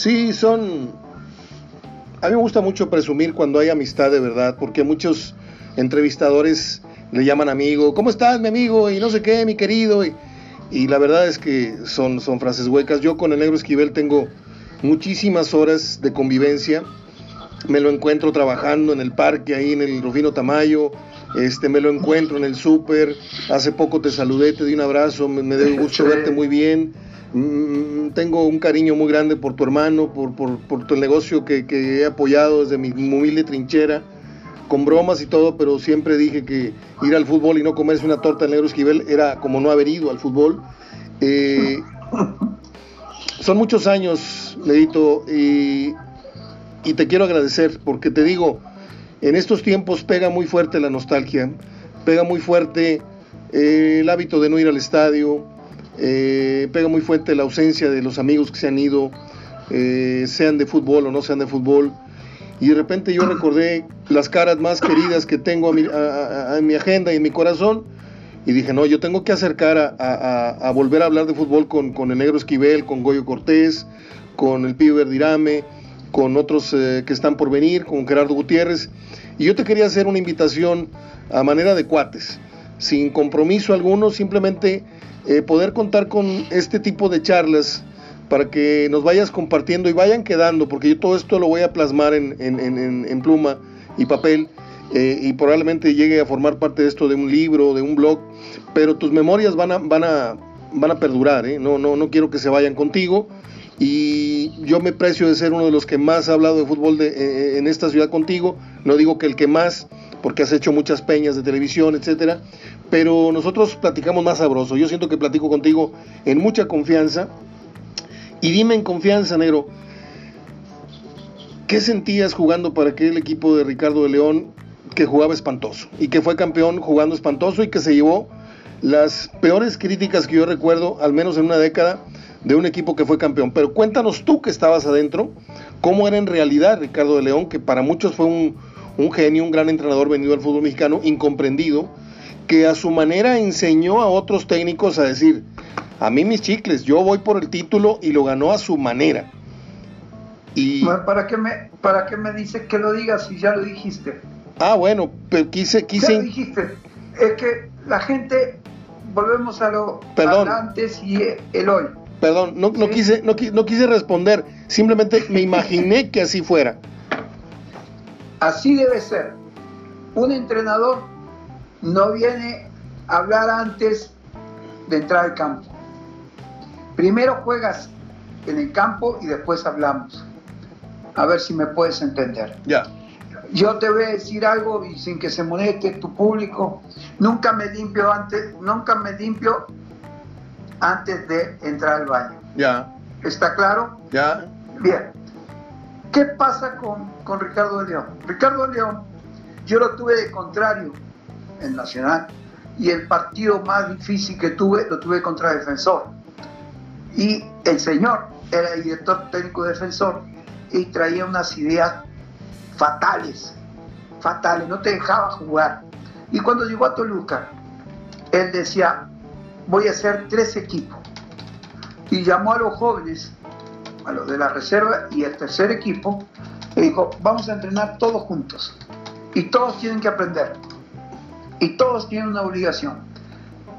Sí, son... A mí me gusta mucho presumir cuando hay amistad de verdad, porque muchos entrevistadores le llaman amigo, ¿cómo estás mi amigo? Y no sé qué, mi querido. Y, y la verdad es que son, son frases huecas. Yo con el negro Esquivel tengo muchísimas horas de convivencia. Me lo encuentro trabajando en el parque, ahí en el Rufino Tamayo. Este, me lo encuentro en el súper. Hace poco te saludé, te di un abrazo. Me, me dio gusto verte muy bien. Mm, tengo un cariño muy grande por tu hermano, por, tu negocio que, he apoyado desde mi humilde trinchera con bromas y todo, pero siempre dije que ir al fútbol y no comerse una torta de negro esquivel era como no haber ido al fútbol. Eh, son muchos años, Nedito, y, y, te quiero agradecer, porque te digo, en estos tiempos pega muy fuerte la nostalgia, pega muy fuerte eh, el hábito de no ir al estadio, eh, pega muy fuerte la ausencia de los amigos que se han ido, eh, sean de fútbol o no sean de fútbol y de repente yo recordé las caras más queridas que tengo en mi agenda y en mi corazón y dije, no, yo tengo que acercar a, volver a hablar de fútbol con, con, el Negro Esquivel, con Goyo Cortés, con el Pío Verdirame, con otros eh, que están por venir, con Gerardo Gutiérrez. Y yo te quería hacer una invitación a manera de cuates, sin compromiso alguno, simplemente eh, poder contar con este tipo de charlas para que nos vayas compartiendo y vayan quedando, porque yo todo esto lo voy a plasmar en, pluma y papel eh, y probablemente llegue a formar parte de esto de un libro, de un blog, pero tus memorias van a, perdurar, ¿eh? no, no, quiero que se vayan contigo y yo me precio de ser uno de los que más ha hablado de fútbol en esta ciudad contigo, no digo que el que más, porque has hecho muchas peñas de televisión, etcétera, pero nosotros platicamos más sabroso, yo siento que platico contigo en mucha confianza, y dime en confianza, negro, ¿qué sentías jugando para aquel equipo de Ricardo de León que jugaba espantoso y que fue campeón jugando espantoso y que se llevó las peores críticas que yo recuerdo, al menos en una década, de un equipo que fue campeón? Pero cuéntanos tú que estabas adentro, cómo era en realidad Ricardo de León, que para muchos fue un, un genio, un gran entrenador venido al fútbol mexicano, incomprendido, que a su manera enseñó a otros técnicos a decir, a mí mis chicles, yo voy por el título y lo ganó a su manera. Y... ¿Para qué me, para qué me dices que lo digas si ya lo dijiste? Ah, bueno, pero quise... quise... lo dijiste? Es que la gente, volvemos a lo Perdón. antes y el hoy. Perdón, no, no, quise, no, no quise responder, simplemente me imaginé que así fuera. Así debe ser. Un entrenador no viene a hablar antes de entrar al campo. Primero juegas en el campo y después hablamos. A ver si me puedes entender. Ya. Yo te voy a decir algo y sin que se moleste tu público. Nunca me limpio antes, nunca me limpio antes de entrar al baño. Ya. ¿Está claro? Ya. Bien. ¿Qué pasa con, con Ricardo León? Ricardo León, yo lo tuve de contrario en Nacional y el partido más difícil que tuve lo tuve contra Defensor y el señor era el director técnico defensor y traía unas ideas fatales, fatales, no te dejaba jugar. Y cuando llegó a Toluca, él decía, voy a hacer tres equipos. Y llamó a los jóvenes, a los de la reserva y el tercer equipo, y dijo, vamos a entrenar todos juntos. Y todos tienen que aprender. Y todos tienen una obligación.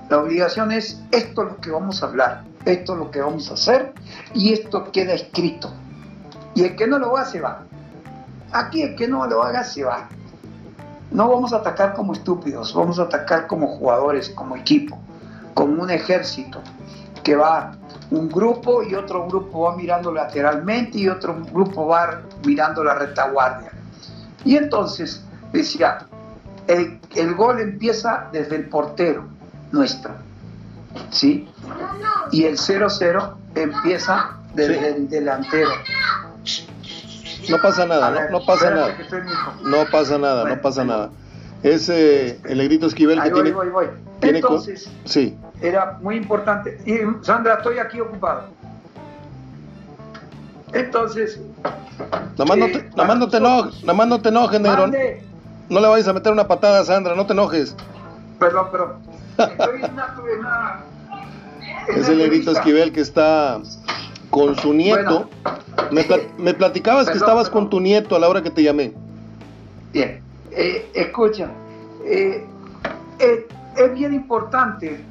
La obligación es esto es lo que vamos a hablar esto es lo que vamos a hacer y esto queda escrito. Y el que no lo hace va. Aquí el que no lo haga se va. No vamos a atacar como estúpidos, vamos a atacar como jugadores, como equipo, como un ejército que va un grupo y otro grupo va mirando lateralmente y otro grupo va mirando la retaguardia. Y entonces decía, el, el gol empieza desde el portero nuestro ¿sí? Y el 0-0 empieza desde el delantero. No pasa nada, no, pasa nada. No pasa nada, no pasa nada. Es eh, el negrito Esquivel que tiene. Voy, voy. Entonces, sí. Era muy importante. Y Sandra, estoy aquí ocupado. Entonces. No te, eh, nada no te enojes, no te enojes, negro. No le vayas a meter una patada a Sandra, no te enojes. Perdón, perdón. es el negrito Esquivel que está con su nieto. Me, platicabas que estabas con tu nieto a la hora que te llamé. Bien, eh, escucha, eh, eh, es bien importante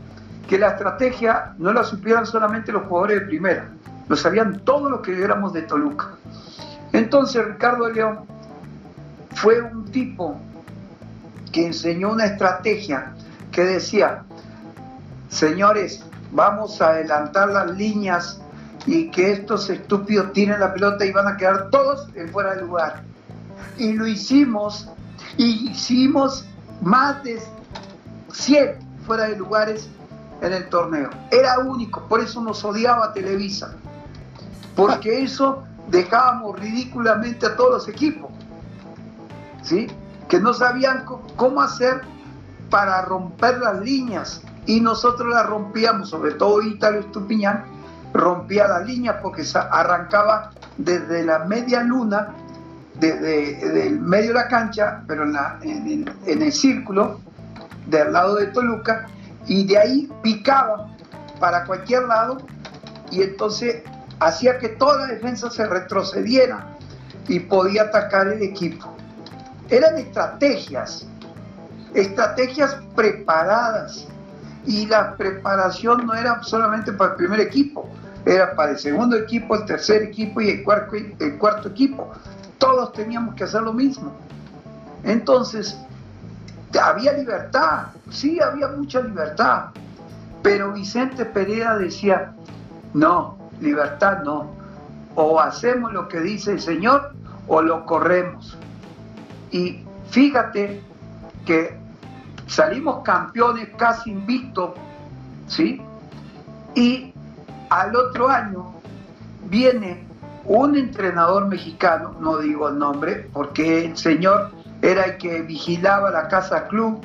que la estrategia no la supieran solamente los jugadores de primera, lo sabían todos los que éramos de Toluca. Entonces Ricardo León fue un tipo que enseñó una estrategia que decía, señores, vamos a adelantar las líneas y que estos estúpidos tiren la pelota y van a quedar todos en fuera de lugar. Y lo hicimos, y hicimos más de 100 fuera de lugares en el torneo. Era único, por eso nos odiaba Televisa, porque eso dejábamos ridículamente a todos los equipos, ¿sí? que no sabían cómo hacer para romper las líneas y nosotros las rompíamos, sobre todo Ítalo Estupiñán, rompía las líneas porque arrancaba desde la media luna, desde, el medio de la cancha, pero en, la, en, el círculo del lado de Toluca, y de ahí picaba para cualquier lado y entonces hacía que toda la defensa se retrocediera y podía atacar el equipo. Eran estrategias, estrategias preparadas y la preparación no era solamente para el primer equipo, era para el segundo equipo, el tercer equipo y el cuarto, el cuarto equipo. Todos teníamos que hacer lo mismo. Entonces, había libertad, sí, había mucha libertad, pero Vicente Pereira decía, no, libertad no, o hacemos lo que dice el Señor o lo corremos. Y fíjate que salimos campeones casi invictos, ¿sí? Y al otro año viene un entrenador mexicano, no digo el nombre, porque el señor era el que vigilaba la casa club,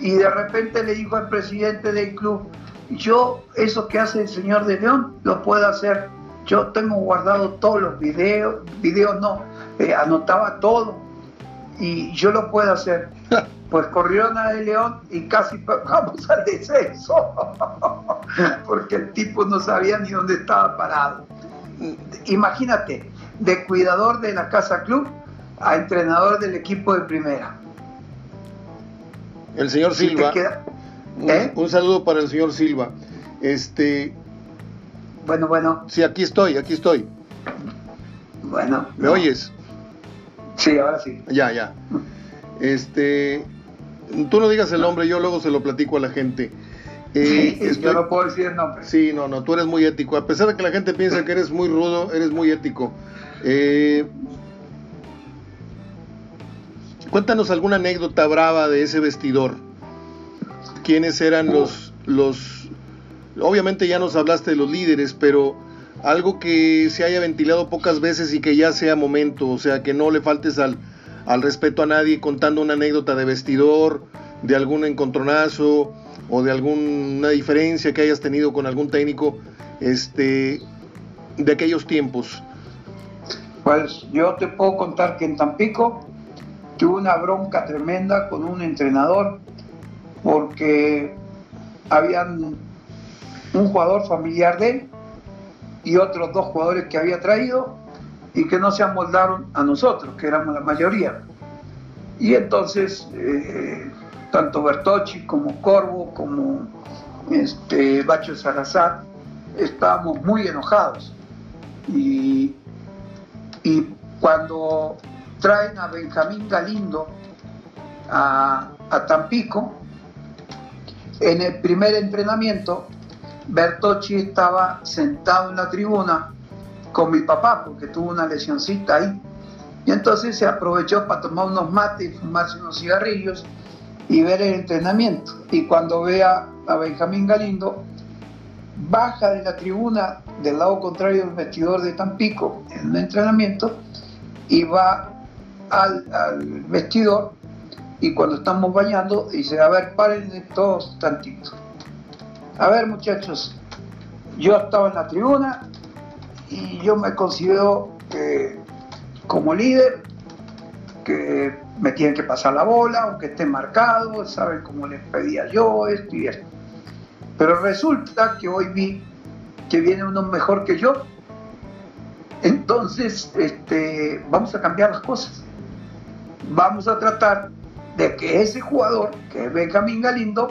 y de repente le dijo al presidente del club, yo eso que hace el señor de León lo puedo hacer, yo tengo guardado todos los videos, videos no, eh, anotaba todo, y yo lo puedo hacer. Pues corrieron a De León y casi vamos al descenso, porque el tipo no sabía ni dónde estaba parado. Imagínate, de cuidador de la Casa Club a entrenador del equipo de primera. El señor Silva. ¿Eh? Un, saludo para el señor Silva. Este. Bueno, bueno. Sí, aquí estoy, aquí estoy. Bueno. ¿Me oyes? Sí, ahora sí. Ya, ya. Este. Tú no digas el nombre, yo luego se lo platico a la gente. Eh, yo no puedo decir el nombre. Sí, no, no, tú eres muy ético. A pesar de que la gente piensa que eres muy rudo, eres muy ético. Eh, cuéntanos alguna anécdota brava de ese vestidor. ¿Quiénes eran los, los... Obviamente ya nos hablaste de los líderes, pero algo que se haya ventilado pocas veces y que ya sea momento, o sea, que no le faltes al, al respeto a nadie contando una anécdota de vestidor, de algún encontronazo o de alguna diferencia que hayas tenido con algún técnico este, de aquellos tiempos. Pues yo te puedo contar que en Tampico tuve una bronca tremenda con un entrenador porque habían un jugador familiar de él y otros dos jugadores que había traído y que no se amoldaron a nosotros, que éramos la mayoría. Y entonces, eh, tanto Bertocci como Corvo, como este, Bacho Salazar, estábamos muy enojados. Y, y cuando traen a Benjamín Galindo a, a Tampico, en el primer entrenamiento, Bertocci estaba sentado en la tribuna con mi papá porque tuvo una lesioncita ahí. Y entonces se aprovechó para tomar unos mates y fumarse unos cigarrillos y ver el entrenamiento. Y cuando ve a, Benjamín Galindo, baja de la tribuna del lado contrario del vestidor de Tampico en el entrenamiento y va al, vestidor y cuando estamos bañando dice, a ver, paren todos tantito. A ver muchachos, yo estaba en la tribuna, y yo me considero como líder que me tienen que pasar la bola, aunque esté marcado, saben cómo les pedía yo, esto y esto. Pero resulta que hoy vi que viene uno mejor que yo Entonces, este, vamos a cambiar las cosas. Vamos a tratar de que ese jugador, que es Benjamín Galindo,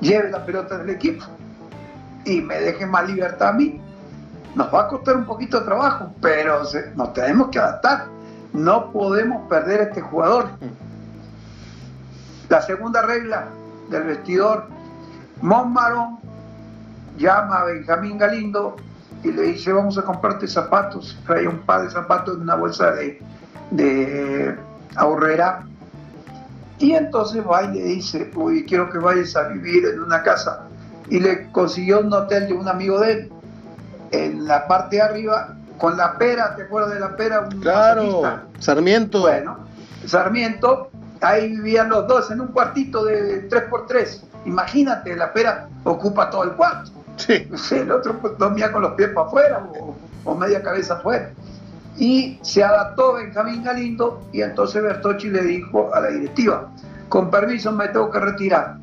lleve la pelota del equipo y me deje más libertad a mí. Nos va a costar un poquito de trabajo, pero nos tenemos que adaptar. No podemos perder a este jugador. La segunda regla del vestidor, Mon Marón llama a Benjamín Galindo y le dice, vamos a comprarte zapatos. Trae un par de zapatos en una bolsa de, de ahorrera. Y entonces va y le dice, uy, quiero que vayas a vivir en una casa. Y le consiguió un hotel de un amigo de él, en la parte de arriba, con la pera, ¿te acuerdas de la pera? claro, Sarmiento. Bueno, Sarmiento, ahí vivían los dos en un cuartito de 3x3. Imagínate, la pera ocupa todo el cuarto. Sí. El otro pues, dormía con los pies para afuera o, media cabeza afuera. Y se adaptó Benjamín Galindo y entonces Bertocci le dijo a la directiva, con permiso me tengo que retirar,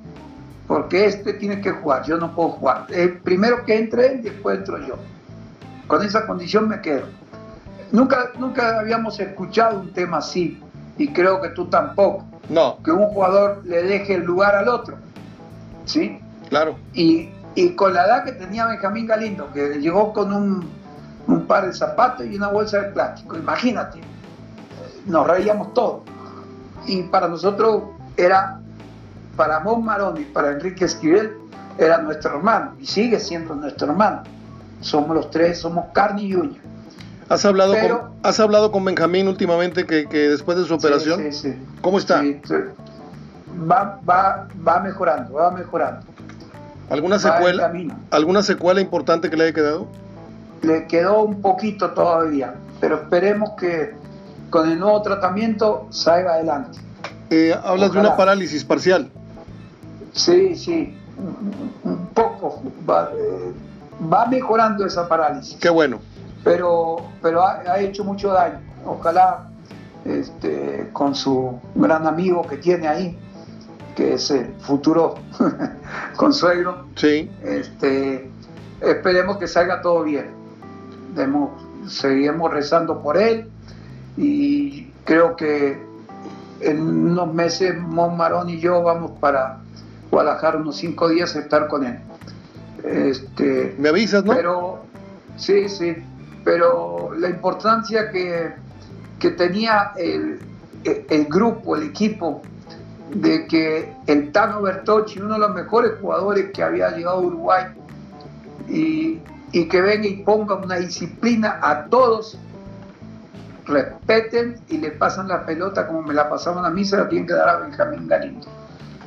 porque este tiene que jugar, yo no puedo jugar. El primero que entre él, después entro yo. Con esa condición me quedo. Nunca, nunca habíamos escuchado un tema así, y creo que tú tampoco. No. Que un jugador le deje el lugar al otro. ¿Sí? Claro. Y, y con la edad que tenía Benjamín Galindo, que llegó con un, un par de zapatos y una bolsa de plástico, imagínate, nos reíamos todos. Y para nosotros era, para Mon Marón y para Enrique Esquivel, era nuestro hermano y sigue siendo nuestro hermano. Somos los tres, somos carne y uña. ¿Has hablado, con, ¿Has hablado con Benjamín últimamente que, que después de su operación? Sí, sí, ¿Cómo está? Va, va, va mejorando, va mejorando. ¿Alguna secuela, ¿Alguna secuela importante que le haya quedado? Le quedó un poquito todavía, pero esperemos que con el nuevo tratamiento salga adelante. Eh, hablas de una parálisis parcial. Sí, sí, un poco. Va, eh, va mejorando esa parálisis. Qué bueno pero, pero ha, hecho mucho daño. Ojalá este, con su gran amigo que tiene ahí, que es el futuro consuegro, sí. este, esperemos que salga todo bien. Demos, seguimos rezando por él y creo que en unos meses Mon Marón y yo vamos para Guadalajara unos cinco días a estar con él. Este, Me avisas, ¿no? Pero sí, sí pero la importancia que, tenía el, grupo, el equipo, de que el Tano Bertocci, uno de los mejores jugadores que había llegado a Uruguay, y, que venga y ponga una disciplina a todos, respeten y le pasan la pelota como me la pasaban a mí, se la tienen que dar a Benjamín Galindo.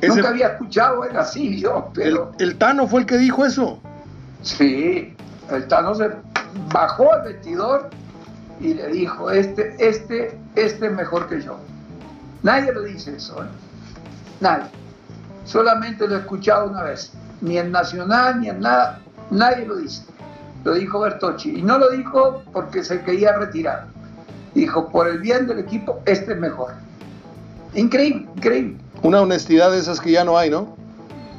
Nunca había escuchado él así yo, pero... ¿El, ¿El, Tano fue el que dijo eso? Sí, el Tano se bajó al vestidor y le dijo, este, este, este es mejor que yo. Nadie lo dice eso, ¿eh? nadie. Solamente lo he escuchado una vez. Ni en Nacional, ni en nada, nadie lo dice. Lo dijo Bertocci. Y no lo dijo porque se quería retirar. Dijo, por el bien del equipo, este es mejor. Increíble, increíble. Una honestidad de esas que ya no hay, ¿no?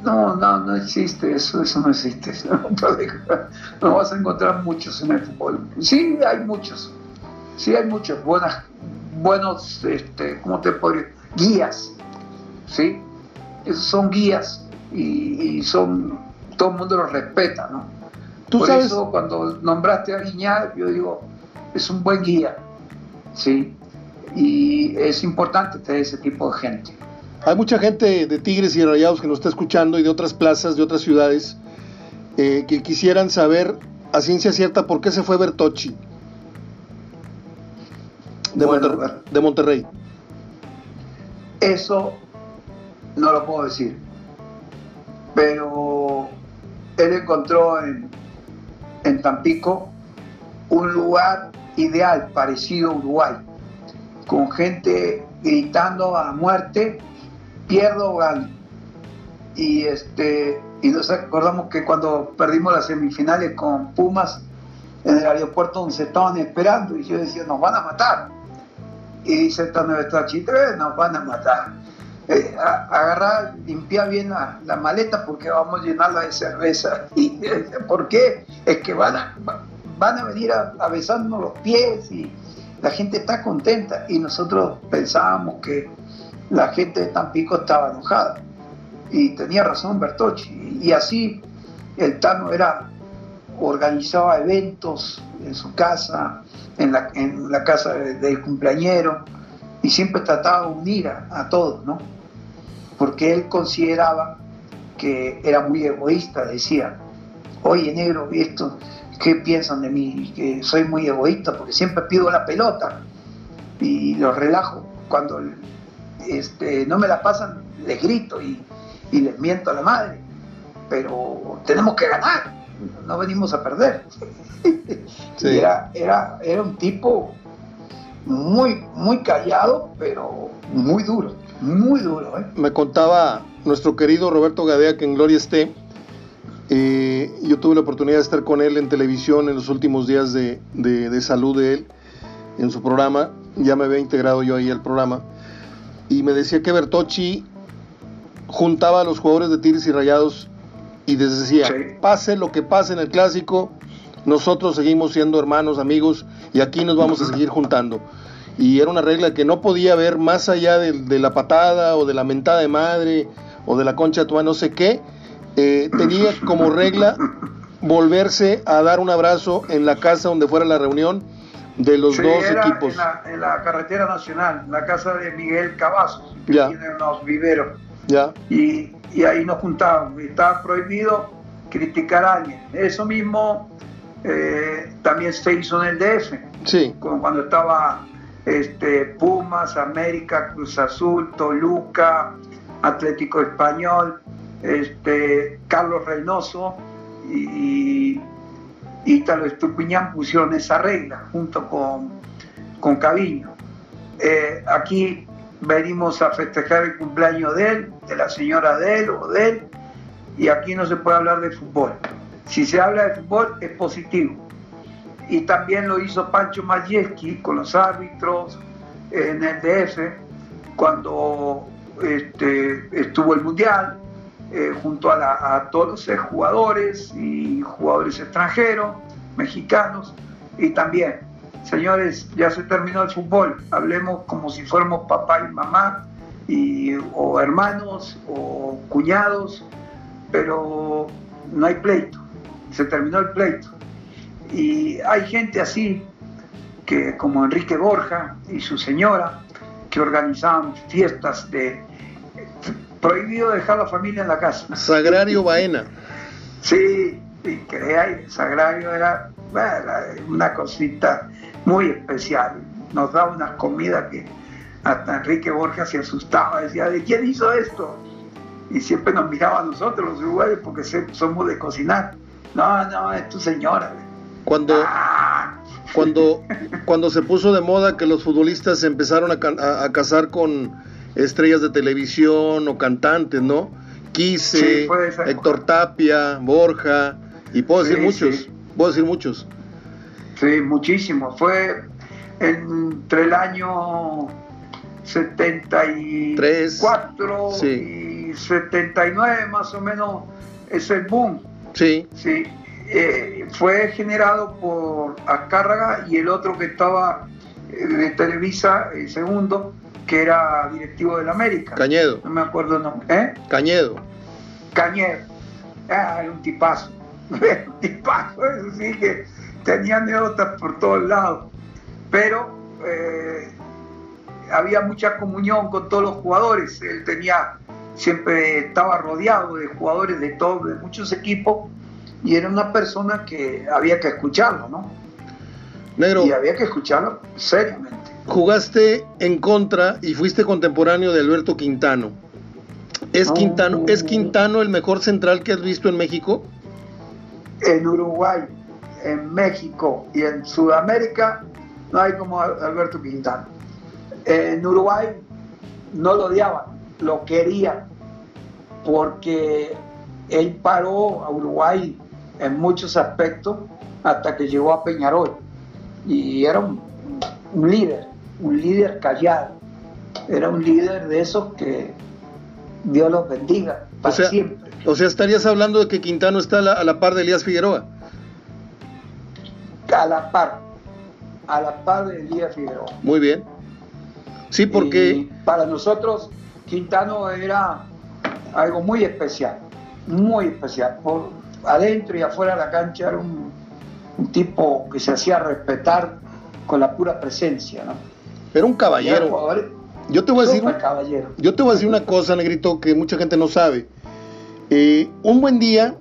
No, no, no existe eso, eso no existe. No vas a encontrar muchos en el fútbol. Sí, hay muchos. Sí, hay muchos. Buenas, buenos, este, ¿cómo te podría? Guías. ¿Sí? Esos son guías y, son, todo el mundo los respeta, ¿no? ¿Tú Por eso cuando nombraste a Guiñar, yo digo, es un buen guía. ¿Sí? Y es importante tener ese tipo de gente. Hay mucha gente de Tigres y Rayados que nos está escuchando y de otras plazas, de otras ciudades, eh, que quisieran saber a ciencia cierta por qué se fue Bertocci de, de Monterrey. Eso no lo puedo decir, pero él encontró en, en Tampico un lugar ideal, parecido a Uruguay, con gente gritando a muerte pierdo gano. Y, este, y nos acordamos que cuando perdimos las semifinales con Pumas en el aeropuerto donde se estaban esperando y yo decía, nos van a matar. Y dice esta nuestra chitra, nos van a matar. Eh, agarrar, limpiar bien la, maleta porque vamos a llenarla de cerveza. ¿Y por qué? Es que van a, van a venir a, besarnos los pies y la gente está contenta. Y nosotros pensábamos que la gente de Tampico estaba enojada. Y tenía razón Bertocci. Y así el Tano era, organizaba eventos en su casa, en la, en la casa de- del cumpleañero, y siempre trataba de unir a, a todos, ¿no? Porque él consideraba que era muy egoísta, decía, oye negro, ¿y esto qué piensan de mí? Que soy muy egoísta porque siempre pido la pelota y los relajo. Cuando este, no me la pasan, les grito y, y les miento a la madre. Pero tenemos que ganar, no venimos a perder. Sí. Era, era, era un tipo muy, muy callado, pero muy duro, muy duro. ¿eh? Me contaba nuestro querido Roberto Gadea, que en gloria esté. eh, yo tuve la oportunidad de estar con él en televisión en los últimos días de, de- de salud de él, en su programa. Ya me había integrado yo ahí al programa. Y me decía que Bertocci juntaba a los jugadores de Tigres y Rayados y les decía, Sí. pase lo que pase en el clásico, nosotros seguimos siendo hermanos, amigos, y aquí nos vamos a seguir juntando. Y era una regla que no podía haber más allá de, de la patada o de la mentada de madre o de la concha de tu madre, no sé qué. eh, tenía como regla volverse a dar un abrazo en la casa donde fuera la reunión de los Sí, dos era equipos. En la, en la carretera nacional, en la casa de Miguel Cavazos, que Ya. tiene unos viveros. Ya, Y, y ahí nos juntábamos. Estaba prohibido criticar a alguien. Eso mismo eh, también se hizo en el DF, sí, como cuando estaba este, Pumas, América, Cruz Azul, Toluca, Atlético Español, este, Carlos Reynoso y, y Ítalo Estupiñán pusieron esa regla junto con, con Caviño. Eh, aquí venimos a festejar el cumpleaños de él, de la señora de él o de él, y aquí no se puede hablar de fútbol. Si se habla de fútbol es positivo. Y también lo hizo Pancho Majewski con los árbitros en el DF cuando este, estuvo el Mundial, eh, junto a todos los jugadores y jugadores extranjeros, mexicanos, y también, señores, ya se terminó el fútbol, hablemos como si fuéramos papá y mamá, y, o hermanos, o cuñados, pero no hay pleito, se terminó el pleito. Y hay gente así, que como Enrique Borja y su señora, que organizaban fiestas de... Prohibido dejar la familia en la casa. Sagrario Baena. Sí, y hay, Sagrario era bueno, una cosita muy especial. Nos daba unas comidas que hasta Enrique Borja se asustaba, decía, ¿de quién hizo esto? Y siempre nos miraba a nosotros los uruguayos porque somos de cocinar. No, no, es tu señora. Cuando, Ah, cuando, cuando se puso de moda que los futbolistas se empezaron a, a- a casar con estrellas de televisión o cantantes, ¿no? Quise, Sí. Héctor Tapia, Borja, y puedo decir Sí, muchos, sí. puedo decir muchos. Sí, muchísimo. Fue entre el año 74 sí. y 79 más o menos es el boom. Sí, Sí, Eh, fue generado por Azcárraga y el otro que estaba eh, de Televisa, el segundo, que era directivo del América. Cañedo, No me acuerdo el nombre. ¿Eh? Cañedo. Cañero. Ah, era un tipazo. Era un tipazo, eso sí que tenía anécdotas por todos lados. Pero eh, había mucha comunión con todos los jugadores. Él tenía, siempre estaba rodeado de jugadores de todos, de muchos equipos, y era una persona que había que escucharlo, ¿no? Negro, Y había que escucharlo seriamente. jugaste en contra y fuiste contemporáneo de Alberto Quintano. ¿Es No. Quintano, ¿Es Quintano el mejor central que has visto en México? en Uruguay, en México y en Sudamérica no hay como Al- Alberto Quintana. En Uruguay no lo odiaban, lo querían, porque él paró a Uruguay en muchos aspectos hasta que llegó a Peñarol. Y era un, un líder, un líder callado. Era un líder de esos que Dios los bendiga O para sea, siempre. o sea, estarías hablando de que Quintano está a la, a la par de Elías Figueroa. a la par, a la par de Elías Figueroa. Muy bien. Sí, porque... Y para nosotros Quintano era algo muy especial, muy especial. Por adentro y afuera de la cancha era un, un tipo que se hacía respetar con la pura presencia, ¿no? Era un caballero. Yo te voy a decir... caballero. Yo te voy a decir una cosa, Negrito, que mucha gente no sabe. Eh, un buen día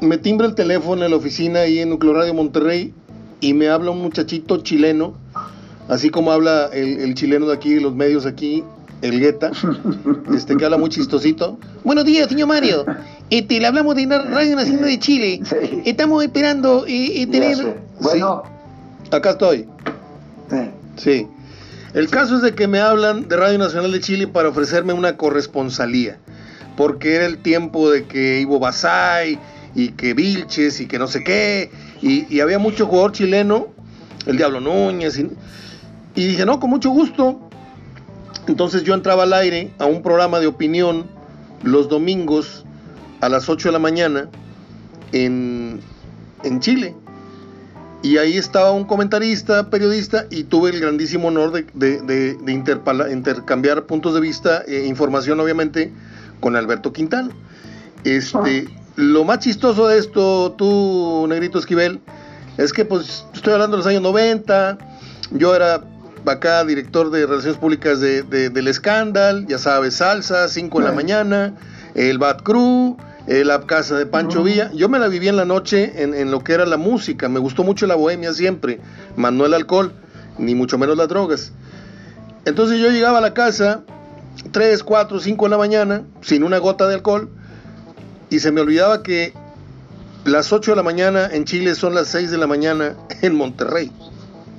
me timbra el teléfono en la oficina ahí en Nucleo Radio Monterrey y me habla un muchachito chileno, así como habla el, el chileno de aquí, los medios aquí, el Guetta, este, que habla muy chistosito. Buenos días, señor Mario. Este, le hablamos de Radio Nacional de Chile. Sí. Estamos esperando eh, eh, tener... Bueno, Sí, acá estoy. sí. Sí. El caso es de que me hablan de Radio Nacional de Chile para ofrecerme una corresponsalía. Porque era el tiempo de que Ivo Basay y que Vilches y que no sé qué. Y, y había mucho jugador chileno, el Diablo Núñez. Y, y dije, no, con mucho gusto. Entonces yo entraba al aire a un programa de opinión los domingos a las 8 de la mañana en, en Chile. Y ahí estaba un comentarista, periodista, y tuve el grandísimo honor de, de- de- intercambiar puntos de vista e información, obviamente, con Alberto Quintano. Este, Lo más chistoso de esto, tú, Negrito Esquivel, es que pues estoy hablando de los años 90, yo era acá director de Relaciones Públicas de, de- del Escándal, ya sabes, Salsa, 5 de la mañana, el Bad Crew, eh, la casa de Pancho. Villa. Yo me la viví en la noche en, en lo que era la música, me gustó mucho la bohemia siempre, más no el alcohol, ni mucho menos las drogas. Entonces yo llegaba a la casa 3, 4, 5 de la mañana, sin una gota de alcohol, y se me olvidaba que las 8 de la mañana en Chile son las 6 de la mañana en Monterrey.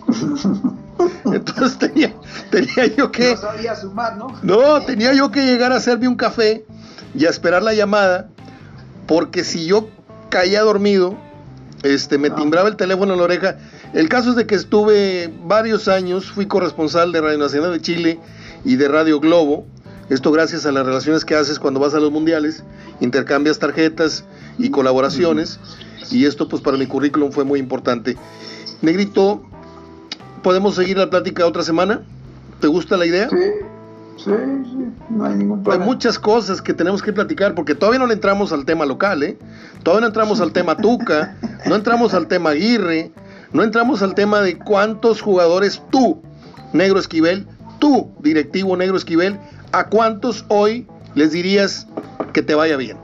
Entonces tenía, tenía yo que... No sabía sumar, ¿no? No, tenía yo que llegar a hacerme un café y a esperar la llamada, porque si yo caía dormido, este, me Ah. timbraba el teléfono en la oreja. El caso es de que estuve varios años, fui corresponsal de Radio Nacional de Chile y de Radio Globo. Esto gracias a las relaciones que haces cuando vas a los mundiales, intercambias tarjetas y colaboraciones. Y esto pues para mi currículum fue muy importante. Negrito, ¿podemos seguir la plática otra semana? ¿Te gusta la idea? Sí, sí, sí, no hay ningún Hay problema. muchas cosas que tenemos que platicar porque todavía no le entramos al tema local, ¿eh? Todavía no entramos al tema Tuca, no entramos al tema Aguirre, no entramos al tema de cuántos jugadores tú, Negro Esquivel, tú, directivo Negro Esquivel, a cuántos hoy les dirías que te vaya bien.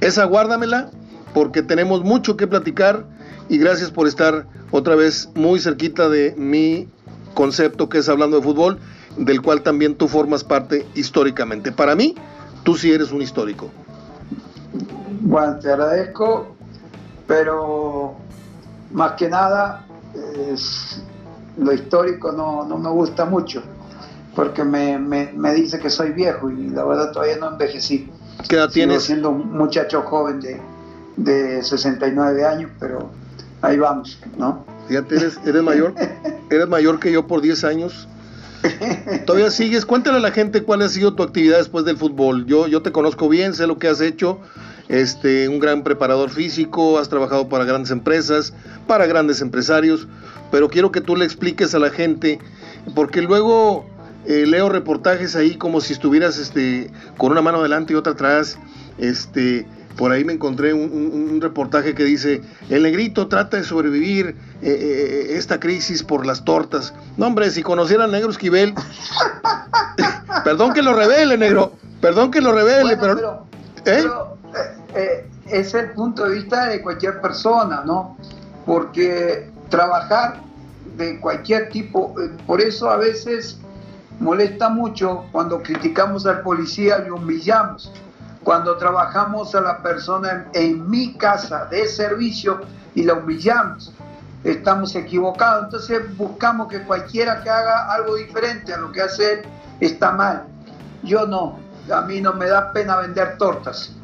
Esa guárdamela porque tenemos mucho que platicar y gracias por estar otra vez muy cerquita de mi concepto que es hablando de fútbol, del cual también tú formas parte históricamente. Para mí, tú sí eres un histórico. Bueno, te agradezco, pero más que nada es- lo histórico no, no me gusta mucho, porque me, me- me dice que soy viejo y la verdad todavía no envejecí. ¿Qué edad Sigo tienes? siendo un muchacho joven de, de 69 años, pero ahí vamos, ¿no? Fíjate, eres, eres mayor, eres mayor que yo por 10 años. Todavía sigues, cuéntale a la gente cuál ha sido tu actividad después del fútbol. Yo, yo te conozco bien, sé lo que has hecho. Este, un gran preparador físico, has trabajado para grandes empresas, para grandes empresarios, pero quiero que tú le expliques a la gente, porque luego eh, leo reportajes ahí como si estuvieras este, con una mano adelante y otra atrás. Este, por ahí me encontré un, un- un reportaje que dice, el negrito trata de sobrevivir eh, eh, esta crisis por las tortas. No, hombre, si conociera al negro Esquivel, perdón que lo revele, negro, perdón que lo revele, Bueno, pero... pero, ¿Eh? eh, eh, es el punto de vista de cualquier persona, ¿no? Porque trabajar de cualquier tipo, eh, por eso a veces molesta mucho cuando criticamos al policía y humillamos. Cuando trabajamos a la persona en, en mi casa de servicio y la humillamos, estamos equivocados. Entonces buscamos que cualquiera que haga algo diferente a lo que hace él está mal. Yo no, a mí no me da pena vender tortas.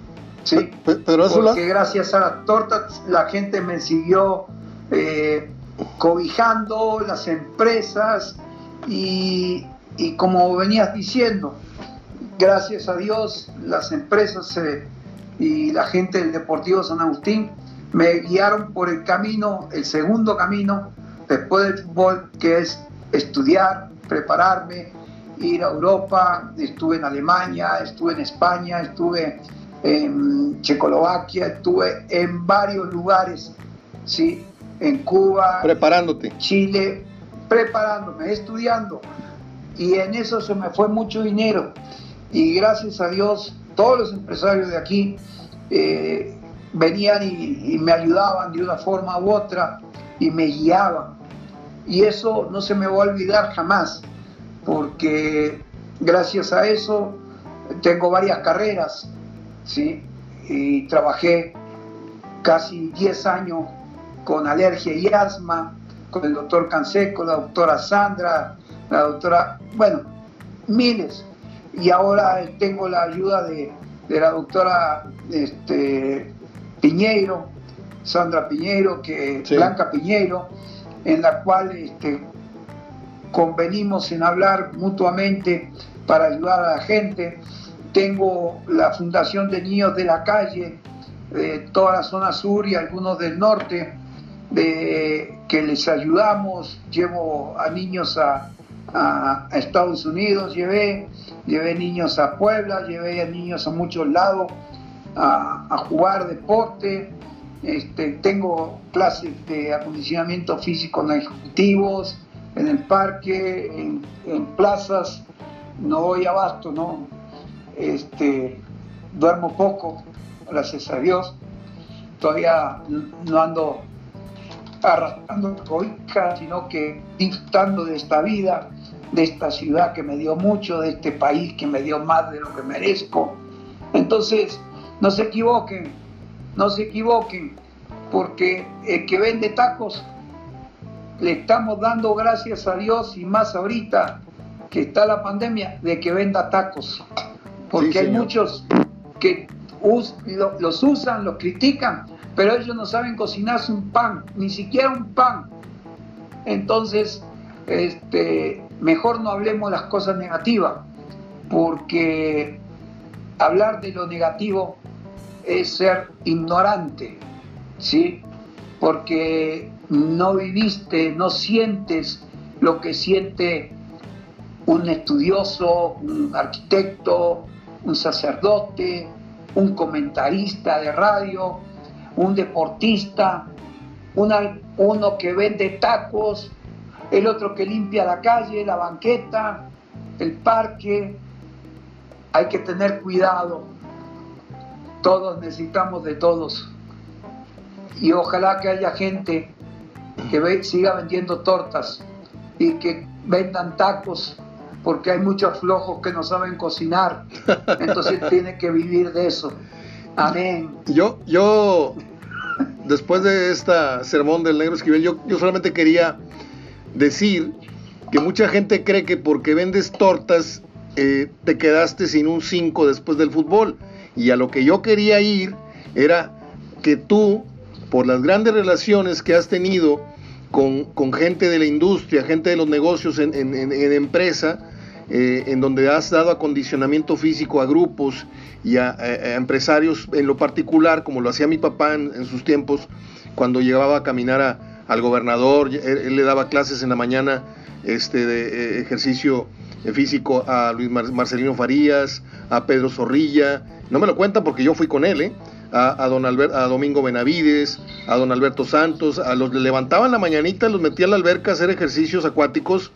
¿sí? Pe- pero eso Porque gracias a las tortas la gente me siguió eh, cobijando, las empresas y, y como venías diciendo, gracias a Dios las empresas eh, y la gente del Deportivo San Agustín me guiaron por el camino, el segundo camino, después del fútbol, que es estudiar, prepararme, ir a Europa, estuve en Alemania, estuve en España, estuve en Checoslovaquia, estuve en varios lugares, ¿sí? en Cuba, preparándote, Chile, preparándome, estudiando. Y en eso se me fue mucho dinero. Y gracias a Dios, todos los empresarios de aquí eh, venían y, me ayudaban de una forma u otra y me guiaban. Y eso no se me va a olvidar jamás, porque gracias a eso tengo varias carreras, ¿sí? Y trabajé casi 10 años con alergia y asma, con el doctor Canseco, la doctora Sandra, la doctora, bueno, miles. Y ahora tengo la ayuda de, la doctora este, Piñeiro, Sandra Piñeiro, que, Blanca Piñeiro, en la cual este, convenimos en hablar mutuamente para ayudar a la gente. Tengo la Fundación de Niños de la Calle, de toda la zona sur y algunos del norte, de, que les ayudamos. Llevo a niños a, Estados Unidos, llevé, llevé niños a Puebla, llevé a niños a muchos lados a, jugar deporte. Este, tengo clases de acondicionamiento físico en ejecutivos, en el parque, en, plazas. No voy abasto, ¿no? Este, duermo poco, gracias a Dios. Todavía no ando arrastrando coica, sino que disfrutando de esta vida, de esta ciudad que me dio mucho, de este país que me dio más de lo que merezco. Entonces, no se equivoquen, no se equivoquen, porque el que vende tacos le estamos dando gracias a Dios y más ahorita que está la pandemia de que venda tacos, porque hay muchos que los usan, los critican, pero ellos no saben cocinarse un pan, ni siquiera un pan. Entonces, este, mejor no hablemos las cosas negativas, porque hablar de lo negativo es ser ignorante, ¿sí? Porque no viviste, no sientes lo que siente un estudioso, un arquitecto, un sacerdote, un comentarista de radio, un deportista, uno que vende tacos, el otro que limpia la calle, la banqueta, el parque. Hay que tener cuidado. Todos necesitamos de todos. Y ojalá que haya gente que siga vendiendo tortas y que vendan tacos, porque hay muchos flojos que no saben cocinar. Entonces tiene que vivir de eso. Amén. Yo, yo, después de esta sermón del negro esquivel, yo, yo solamente quería decir que mucha gente cree que porque vendes tortas eh, te quedaste sin un 5 después del fútbol. Y a lo que yo quería ir era que tú, por las grandes relaciones que has tenido con, con gente de la industria, gente de los negocios en, en, en empresa, eh, en donde has dado acondicionamiento físico a grupos y a, empresarios en lo particular, como lo hacía mi papá en, sus tiempos, cuando llegaba a caminar al gobernador, él, le daba clases en la mañana este, de eh, ejercicio físico a Luis Marcelino Farías, a Pedro Zorrilla, no me lo cuentan porque yo fui con él, ¿eh? a, don a Domingo Benavides, a don Alberto Santos, a los levantaban la mañanita, los metía a la alberca a hacer ejercicios acuáticos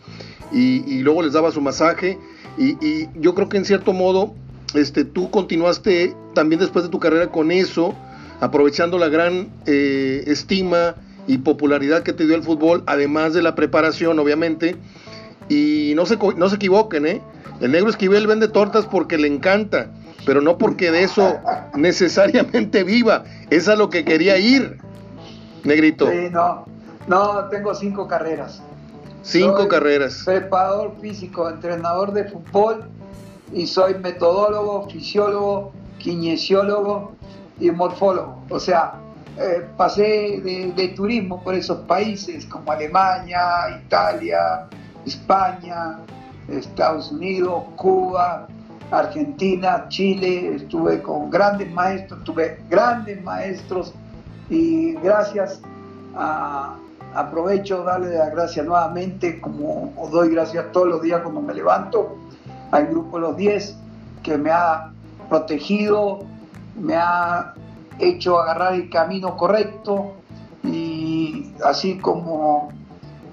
y, luego les daba su masaje. Y, yo creo que en cierto modo este, tú continuaste también después de tu carrera con eso, aprovechando la gran eh, estima y popularidad que te dio el fútbol, además de la preparación, obviamente. Y no se, no se equivoquen, ¿eh? El negro Esquivel vende tortas porque le encanta, pero no porque de eso necesariamente viva. Es a lo que quería ir, negrito. Sí, no, no, tengo cinco carreras. Cinco carreras. Preparador físico, entrenador de fútbol y soy metodólogo, fisiólogo, kinesiólogo y morfólogo. O sea, eh, pasé de, turismo por esos países como Alemania, Italia, España, Estados Unidos, Cuba, Argentina, Chile. Estuve con grandes maestros, tuve grandes maestros Y gracias, aprovecho darle las gracias nuevamente, como os doy gracias todos los días cuando me levanto, al grupo Los 10, que me ha protegido, me ha hecho agarrar el camino correcto y así como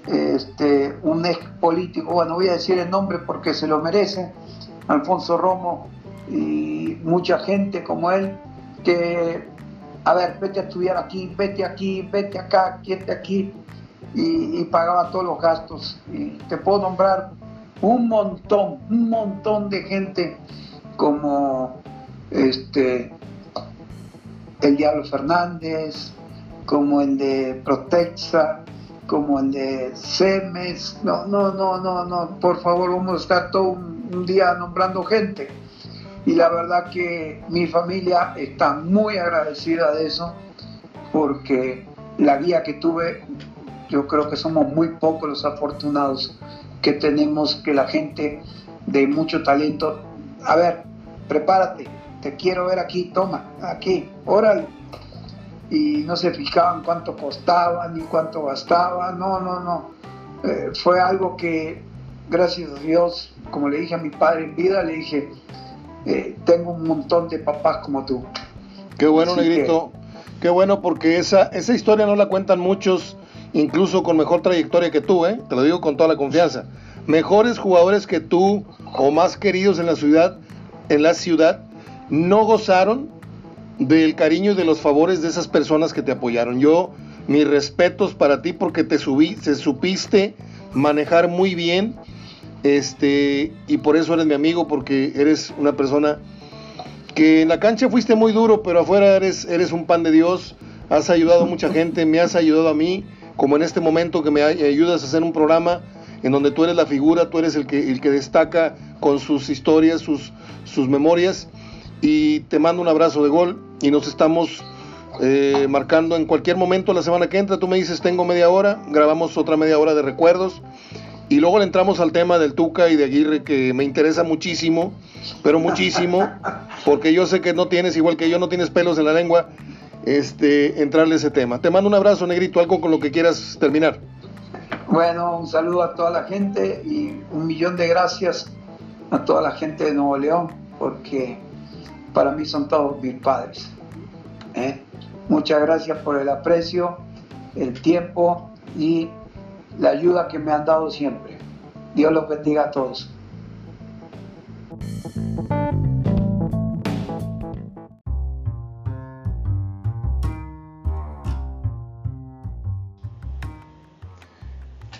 este, un ex político, bueno, voy a decir el nombre porque se lo merece, Alfonso Romo y mucha gente como él, que, a ver, vete a estudiar aquí, vete aquí, vete acá, quédate aquí, y, pagaba todos los gastos. Y te puedo nombrar un montón, un montón de gente como este el Diablo Fernández, como el de Protexa, como el de Semes. No, no, no, no, no, por favor, vamos a estar todo un, día nombrando gente. Y la verdad que mi familia está muy agradecida de eso, porque la guía que tuve, yo creo que somos muy pocos los afortunados que tenemos que la gente de mucho talento, a ver, prepárate, te quiero ver aquí, toma, aquí, órale. Y no se fijaban cuánto costaba ni cuánto gastaba, no, no, no. Eh, fue algo que, gracias a Dios, como le dije a mi padre en vida, le dije, eh, tengo un montón de papás como tú. Qué bueno, Negrito. Qué bueno porque esa, esa historia no la cuentan muchos, incluso con mejor trayectoria que tú, ¿eh? te lo digo con toda la confianza. Mejores jugadores que tú o más queridos en la ciudad, en la ciudad, no gozaron del cariño y de los favores de esas personas que te apoyaron. Yo, mis respetos para ti porque te subí, se supiste manejar muy bien, este, y por eso eres mi amigo, porque eres una persona que en la cancha fuiste muy duro, pero afuera eres, eres un pan de Dios, has ayudado a mucha gente, me has ayudado a mí, como en este momento que me ayudas a hacer un programa en donde tú eres la figura, tú eres el que, el que destaca con sus historias, sus, sus memorias y te mando un abrazo de gol y nos estamos eh, marcando en cualquier momento la semana que entra. Tú me dices tengo media hora, grabamos otra media hora de recuerdos y luego le entramos al tema del Tuca y de Aguirre que me interesa muchísimo, pero muchísimo, porque yo sé que no tienes, igual que yo, no tienes pelos en la lengua, este, entrarle ese tema. Te mando un abrazo, Negrito, algo con lo que quieras terminar. Bueno, un saludo a toda la gente y un millón de gracias a toda la gente de Nuevo León, porque para mí son todos mis padres. ¿eh? Muchas gracias por el aprecio, el tiempo y la ayuda que me han dado siempre. Dios los bendiga a todos.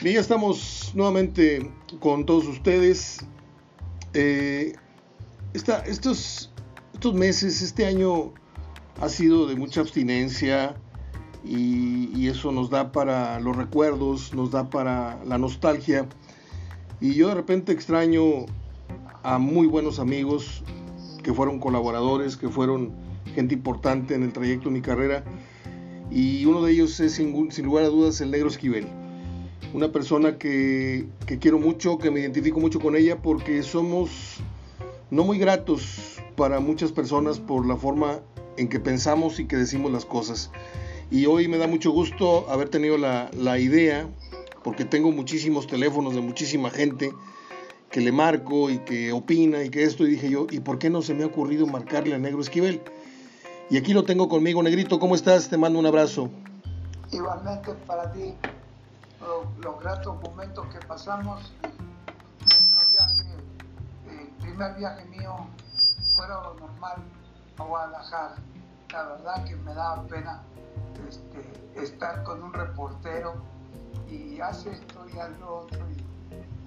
Bien, ya estamos nuevamente con todos ustedes. Eh, estos estos meses, este año ha sido de mucha abstinencia y, eso nos da para los recuerdos, nos da para la nostalgia. Y yo de repente extraño a muy buenos amigos que fueron colaboradores, que fueron gente importante en el trayecto de mi carrera. Y uno de ellos es sin, lugar a dudas el negro Esquivel. Una persona que, que quiero mucho, que me identifico mucho con ella porque somos no muy gratos para muchas personas por la forma en que pensamos y que decimos las cosas. Y hoy me da mucho gusto haber tenido la, la idea, porque tengo muchísimos teléfonos de muchísima gente que le marco y que opina y que esto, y dije yo, ¿y por qué no se me ha ocurrido marcarle a Negro Esquivel? Y aquí lo tengo conmigo, Negrito, ¿cómo estás? Te mando un abrazo. Igualmente para ti, los, gratos momentos que pasamos, nuestro viaje, el primer viaje mío fuera normal a Guadalajara. La verdad que me daba pena este, estar con un reportero y hace esto y lo otro y,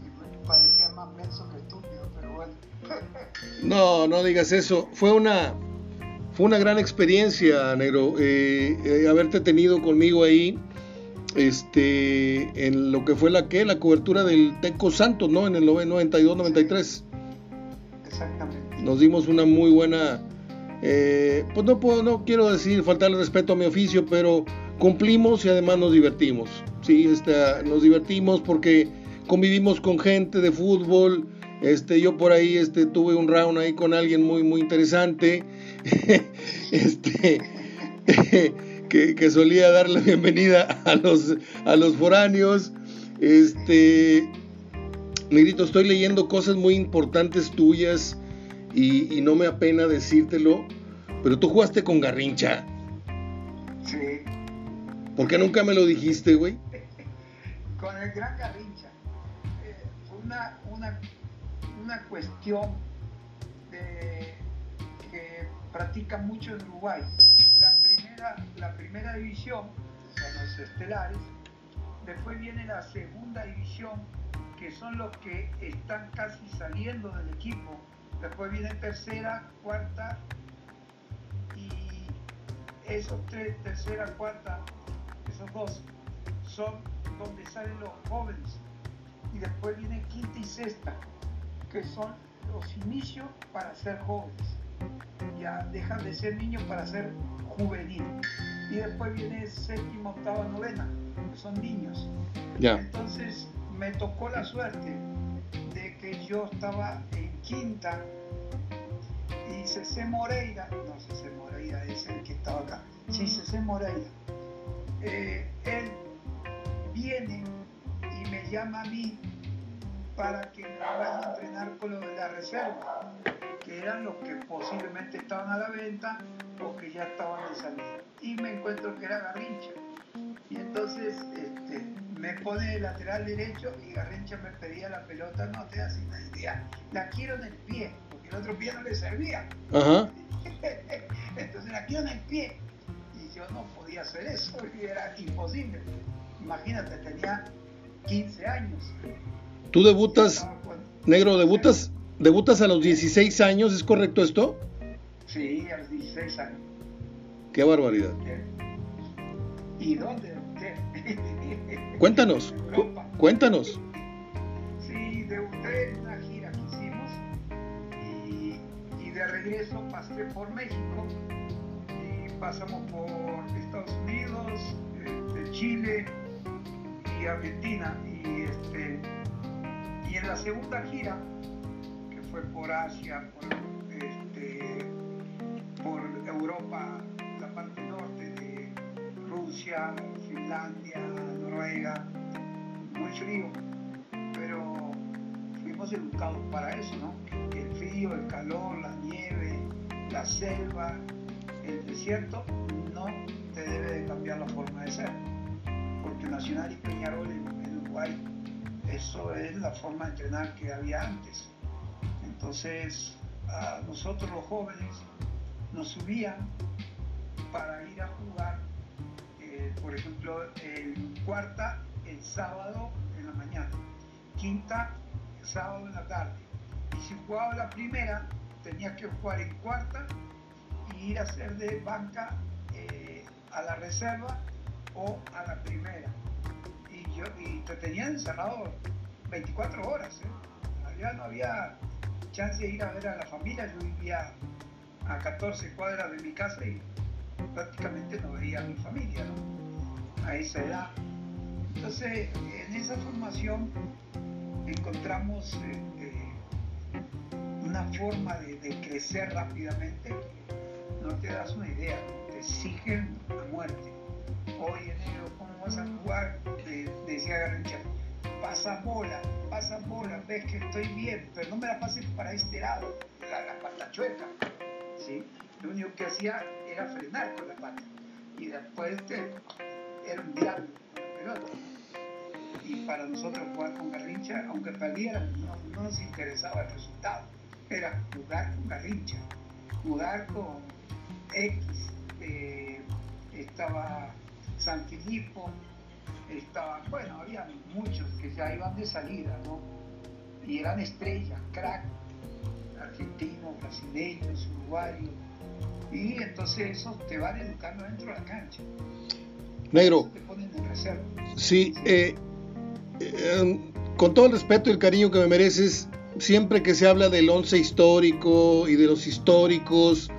me parecía más menso que estúpido, pero bueno. no, no digas eso. Fue una, fue una gran experiencia, negro, eh, eh, haberte tenido conmigo ahí este en lo que fue la que la cobertura del Teco Santos, ¿no? En el 92-93. Exactamente nos dimos una muy buena, eh, pues no, puedo, no quiero decir faltarle respeto a mi oficio, pero cumplimos y además nos divertimos. Sí, este, nos divertimos porque convivimos con gente de fútbol. Este, yo por ahí este, tuve un round ahí con alguien muy, muy interesante. este, que, solía dar la bienvenida a los, a los foráneos. Este, Mirito, estoy leyendo cosas muy importantes tuyas y, no me apena decírtelo, pero tú jugaste con Garrincha. Sí. ¿Por qué nunca me lo dijiste, güey? con el gran Garrincha. Eh, una, una, una cuestión de, que practica mucho en Uruguay. La primera, la primera división son los estelares, después viene la segunda división, que son los que están casi saliendo del equipo, después viene tercera, cuarta, y esos tres, tercera, cuarta, esos dos, son donde salen los jóvenes. Y después viene quinta y sexta, que son los inicios para ser jóvenes. Ya dejan de ser niños para ser juvenil. Y después viene séptima, octava, novena, que son niños. Ya. Entonces me tocó la suerte de que yo estaba en quinta y Cecé Moreira, no Cecé Moreira es el que estaba acá, sí, Cecé Moreira, eh, él viene y me llama a mí para que me vaya a entrenar con lo de la reserva, que eran los que posiblemente estaban a la venta o que ya estaban de salida. Y me encuentro que era Garrincha. Y entonces este, me pone de lateral derecho y Garrincha me pedía la pelota, no te das una idea, la quiero en el pie, porque el otro pie no le servía. entonces la quiero en el pie. Y yo no podía hacer eso, era imposible. Imagínate, tenía 15 años. ¿Tú debutas, negro, debutas, debutas a los 16 años, ¿es correcto esto? Sí, a los 16 años. Qué barbaridad. ¿Y dónde Cuéntanos, cuéntanos. Sí, debuté en una gira que hicimos y, de regreso pasé por México y pasamos por Estados Unidos, este, Chile, Argentina. Y, este, y en la segunda gira, que fue por Asia, por, este, por Europa, Finlandia, Noruega, muy frío, pero fuimos educados para eso, ¿no? El frío, el calor, la nieve, la selva, el desierto no te debe de cambiar la forma de ser Nacional y Peñarol en, Uruguay, eso es la forma de entrenar que había antes. Entonces, a nosotros los jóvenes nos subían para ir a jugar, por ejemplo, el cuarta el sábado en la mañana, quinta el sábado en la tarde. Y si jugaba la primera, tenía que jugar en cuarta y ir a hacer de banca eh, a la reserva o a la primera. Y, yo, y te tenían encerrado 24 horas. ¿eh? Ya no había chance de ir a ver a la familia. Yo vivía a 14 cuadras de mi casa y prácticamente no veía a mi familia a esa edad. Entonces, en esa formación encontramos eh, una forma de, crecer rápidamente. No te das una idea, te exigen a muerte oye negro, ¿cómo vas a jugar? decía Garrincha, pasa bola, pasa bola, ves que estoy bien, pero no me la pases para este lado, la, la pata chueca. ¿sí? Lo único que hacía era frenar con la pata. Y después este, era un diablo pelota. Y para nosotros jugar con Garrincha, aunque perdiéramos, no, nos interesaba el resultado. Era jugar con Garrincha, jugar con X. Eh, estaba San Filipo, estaban, bueno, había muchos que ya iban de salida, ¿no? Y eran estrellas, crack, argentinos, brasileños, uruguayos. Y entonces eso te van educando dentro de la cancha. Negro. Te ponen. Sí, eh, eh, con todo el respeto y el cariño que me mereces, siempre que se habla del once histórico y de los históricos,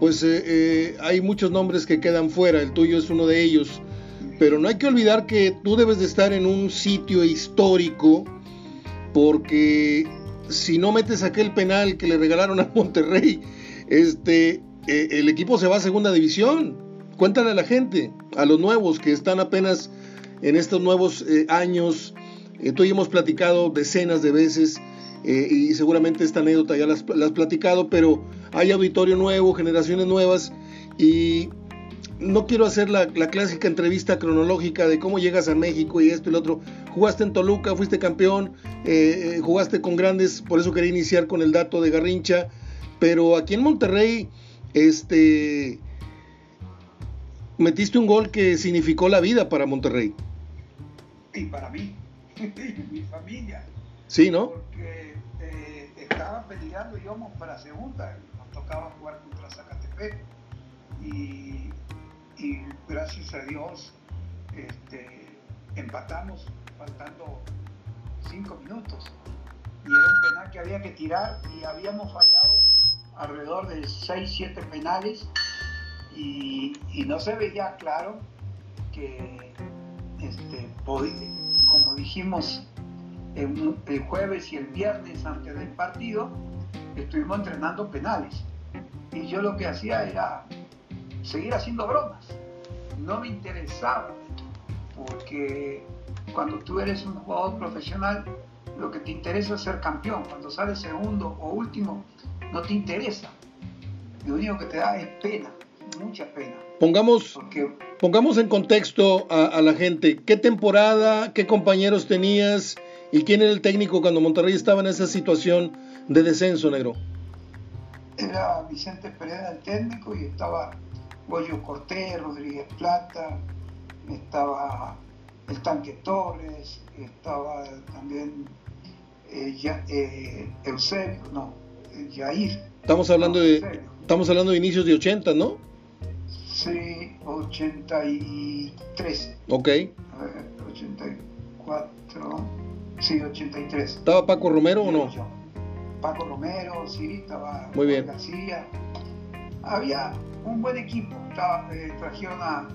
pues eh, eh, hay muchos nombres que quedan fuera, el tuyo es uno de ellos, pero no hay que olvidar que tú debes de estar en un sitio histórico, porque si no metes aquel penal que le regalaron a Monterrey, este, eh, el equipo se va a segunda división. cuéntale a la gente, a los nuevos que están apenas en estos nuevos eh, años. Eh, tú y hemos platicado decenas de veces eh, y seguramente esta anécdota ya la has, platicado, pero hay auditorio nuevo, generaciones nuevas y no quiero hacer la, clásica entrevista cronológica de cómo llegas a México y esto y lo otro. Jugaste en Toluca, fuiste campeón, jugaste con grandes, por eso quería iniciar con el dato de Garrincha, pero aquí en Monterrey, este, metiste un gol que significó la vida para Monterrey. Y para mí, y mi familia. Sí, ¿no? Porque eh, estaba peleando íbamos para segunda, nos tocaba jugar contra Zacatepec y, gracias a Dios este, empatamos faltando cinco minutos y era un penal que había que tirar y habíamos fallado alrededor de 6, 7 penales y, no se veía claro que, este, como dijimos el, jueves y el viernes antes del partido, estuvimos entrenando penales. Y yo lo que hacía era seguir haciendo bromas. No me interesaba, porque cuando tú eres un jugador profesional, lo que te interesa es ser campeón. Cuando sales segundo o último, no te interesa. Lo único que te da es pena mucha pena. Pongamos, pongamos en contexto a, la gente, ¿qué temporada, qué compañeros tenías y quién era el técnico cuando Monterrey estaba en esa situación de descenso, negro? Era Vicente Pereira el técnico y estaba Goyo Cortés, Rodríguez Plata, estaba el Tanque Torres, estaba también eh, eh, Eusebio, no, Jair. Estamos hablando de estamos hablando de inicios de 80, ¿no? Sí, 83. Ok. A ver, 84. Sí, 83. ¿Estaba Paco Romero o no? Paco Romero, sí, estaba Muy bien. García. Había un buen equipo. Estaba, eh, trajeron a,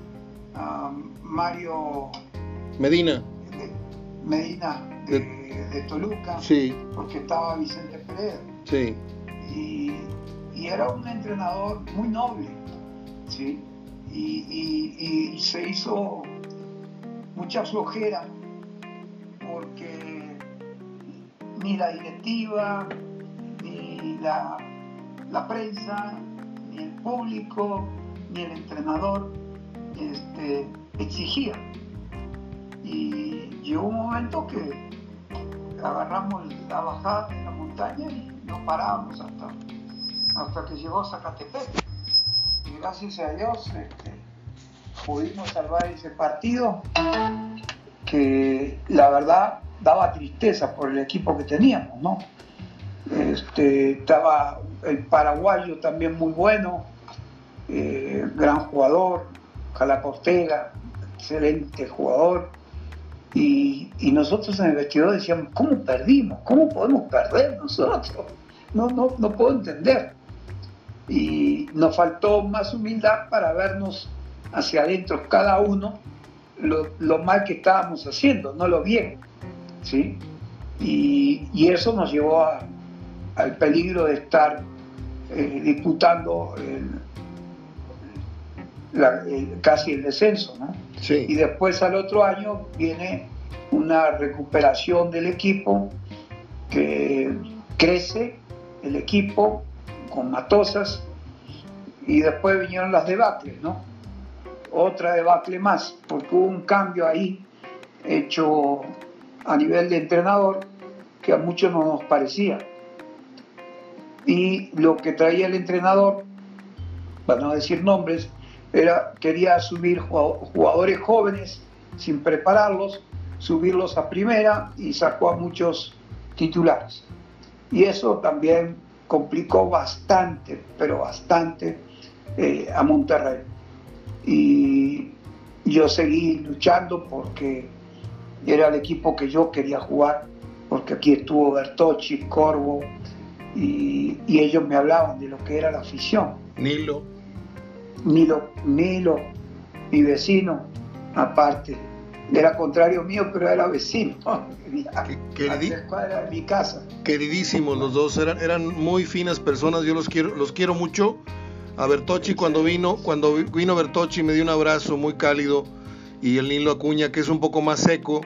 Mario Medina. Medina de, de, Toluca. Sí. Porque estaba Vicente Pérez. Sí. Y, y era un entrenador muy noble. ¿sí? Y, se hizo mucha flojera porque ni la directiva, ni la, prensa, ni el público, ni el entrenador este, exigía. Y llegó un momento que agarramos la bajada de la montaña y no parábamos hasta, hasta que llegó Zacatepec gracias a Dios este, pudimos salvar ese partido que la verdad daba tristeza por el equipo que teníamos, ¿no? Este, estaba el paraguayo también muy bueno, eh, gran jugador, Calaportega, excelente jugador. Y, y, nosotros en el vestidor decíamos, ¿cómo perdimos? ¿Cómo podemos perder nosotros? No, no, no puedo entender y nos faltó más humildad para vernos hacia adentro cada uno lo, mal que estábamos haciendo, no lo bien. ¿sí? Y, eso nos llevó al peligro de estar eh, disputando casi el descenso. ¿no? Y después al otro año viene una recuperación del equipo que crece el equipo con Matosas, y después vinieron las debacles, ¿no? Otra debacle más, porque hubo un cambio ahí hecho a nivel de entrenador que a muchos no nos parecía. Y lo que traía el entrenador, para no decir nombres, era quería asumir jugadores jóvenes sin prepararlos, subirlos a primera y sacó a muchos titulares. Y eso también complicó bastante, pero bastante eh, a Monterrey. Y yo seguí luchando porque era el equipo que yo quería jugar, porque aquí estuvo Bertocci, Corvo, y, ellos me hablaban de lo que era la afición. Nilo. Nilo, Nilo, mi vecino, aparte. Era contrario mío, pero era vecino. de mi casa. Queridísimos los dos, eran, eran muy finas personas, yo los quiero, los quiero mucho a Bertocci cuando vino, cuando vino Bertocci me dio un abrazo muy cálido y el Nilo Acuña, que es un poco más seco,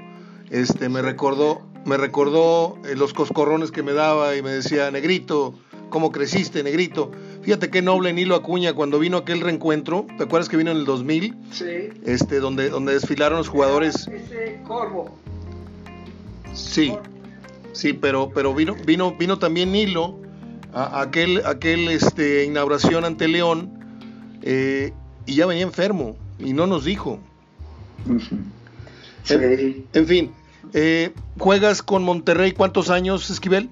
este, me recordó, me recordó eh, los coscorrones que me daba y me decía, negrito, ¿cómo creciste, negrito? Fíjate qué noble Nilo Acuña cuando vino aquel reencuentro, ¿te acuerdas que vino en el 2000? Sí. Este, donde, donde desfilaron los jugadores. Ese corvo. Sí, sí, pero, pero vino, vino, vino también Nilo, a, aquel, aquel este, inauguración ante León, eh, y ya venía enfermo, y no nos dijo. En, fin, eh, ¿juegas con Monterrey cuántos años, Esquivel?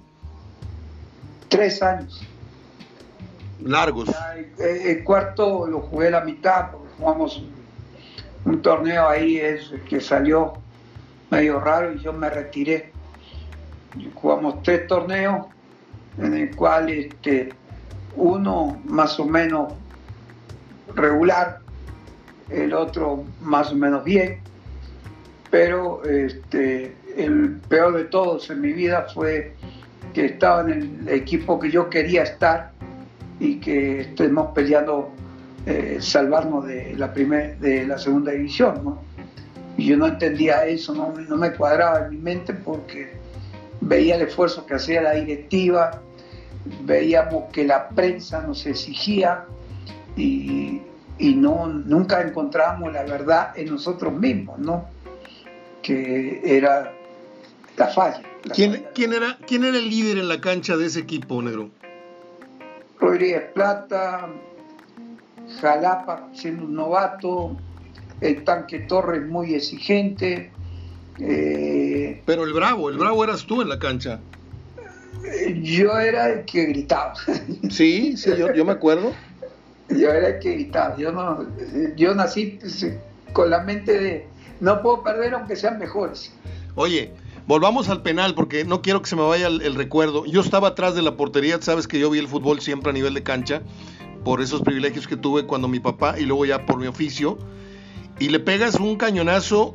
Tres años. Largos. el, cuarto lo jugué la mitad, porque jugamos un, torneo ahí que salió medio raro y yo me retiré. Jugamos tres torneos, en el cual este, uno más o menos regular el otro más o menos bien, pero este, el peor de todos en mi vida fue que estaba en el equipo que yo quería estar y que estemos peleando eh, salvarnos de la, primer, de la segunda división. Y yo no entendía eso, no, no me cuadraba en mi mente porque veía el esfuerzo que hacía la directiva, veíamos que la prensa nos exigía y, y no, nunca encontramos la verdad en nosotros mismos, ¿no? Que era la falla. ¿Quién, ¿quién, era, ¿Quién era el líder en la cancha de ese equipo, negro? Rodríguez Plata, Jalapa siendo un novato, el tanque Torres muy exigente. Eh, Pero el bravo, el bravo eras tú en la cancha. Yo era el que gritaba. Sí, sí, yo, yo me acuerdo yo era que gritaba. Yo, no, yo nací pues, con la mente de no puedo perder aunque sean mejores. Oye, volvamos al penal porque no quiero que se me vaya el, recuerdo. Yo estaba atrás de la portería, sabes que yo vi el fútbol siempre a nivel de cancha por esos privilegios que tuve cuando mi papá y luego ya por mi oficio. Y le pegas un cañonazo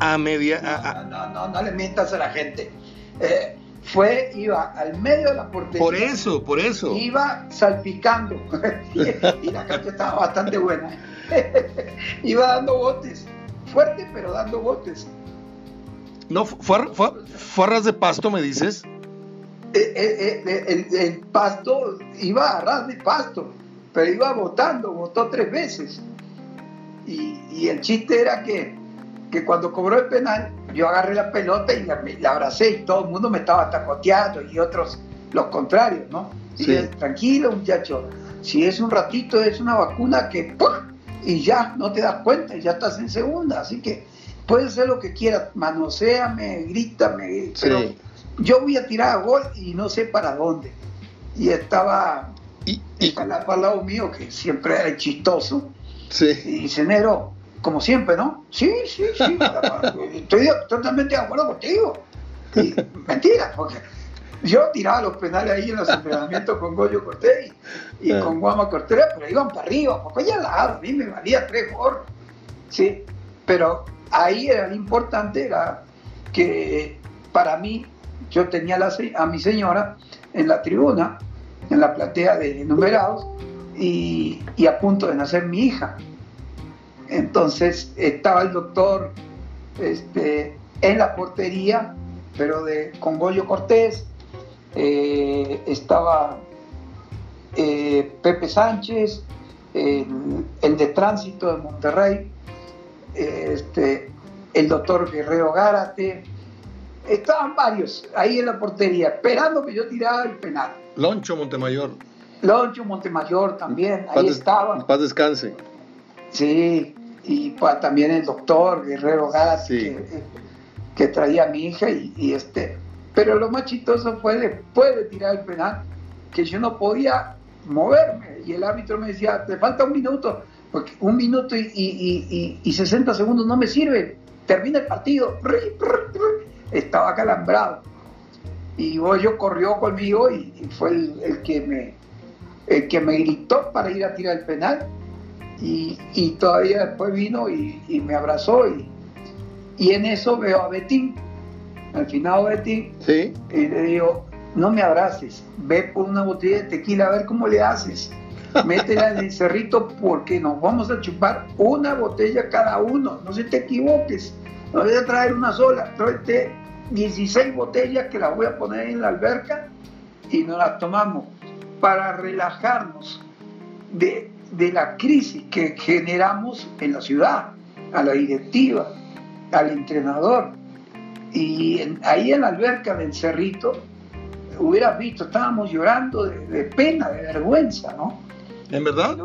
a media... No, no, no, no, le mientas a la gente. Eh, fue, iba al medio de la portería. Por eso, por eso. Iba salpicando. y la cancha estaba bastante buena. iba dando botes. Fuerte, pero dando botes. No, fue, fue, de pasto, me dices. Eh, eh, eh, el, pasto iba a ras de pasto, pero iba botando, botó tres veces. Y, y el chiste era que, que cuando cobró el penal, yo agarré la pelota y la, abracé y todo el mundo me estaba tacoteando y otros los contrarios, ¿no? Dije, tranquilo muchacho, si es un ratito es una vacuna que y ya no te das cuenta, ya estás en segunda, así que puedes hacer lo que quieras, manoseame, grítame, pero yo voy a tirar a gol y no sé para dónde. Y estaba y, y... al lado mío, que siempre era chistoso, sí. y dice, Nero, como siempre, ¿no? Sí, sí, sí, estoy totalmente de acuerdo contigo. mentira, porque yo tiraba los penales ahí en los entrenamientos con Goyo Cortés y, con Guama Cortés, pero iban para arriba, porque ya lado, a mí me valía tres por. Sí, pero ahí era lo importante, era que para mí, yo tenía a mi señora en la tribuna, en la platea de numerados, y, a punto de nacer mi hija. Entonces estaba el doctor este, en la portería, pero de, con Goyo Cortés, eh, estaba eh, Pepe Sánchez, el, de tránsito de Monterrey, este, el doctor Guerrero Gárate, estaban varios ahí en la portería, esperando que yo tirara el penal. Loncho Montemayor. Loncho Montemayor también, ahí estaba. Paz descanse. Sí, y pues, también el doctor Guerrero Gas que, traía a mi hija y, este pero lo más chistoso fue después de tirar el penal que yo no podía moverme y el árbitro me decía te falta un minuto porque un minuto y, y, 60 segundos no me sirve termina el partido. Estaba calambrado y yo corrió conmigo y, fue el, que me el que me gritó para ir a tirar el penal. Y, todavía después vino y, me abrazó y, y, en eso veo a Betín, al final Betín, y le digo, no me abraces, ve por una botella de tequila a ver cómo le haces. Métela en el cerrito porque nos vamos a chupar una botella cada uno, no se te equivoques, no voy a traer una sola, tráete 16 botellas que las voy a poner en la alberca y nos las tomamos para relajarnos de, la crisis que generamos en la ciudad, a la directiva, al entrenador. Y ahí en la alberca del Cerrito, hubieras visto, estábamos llorando de, pena, de vergüenza, ¿no? ¿En verdad?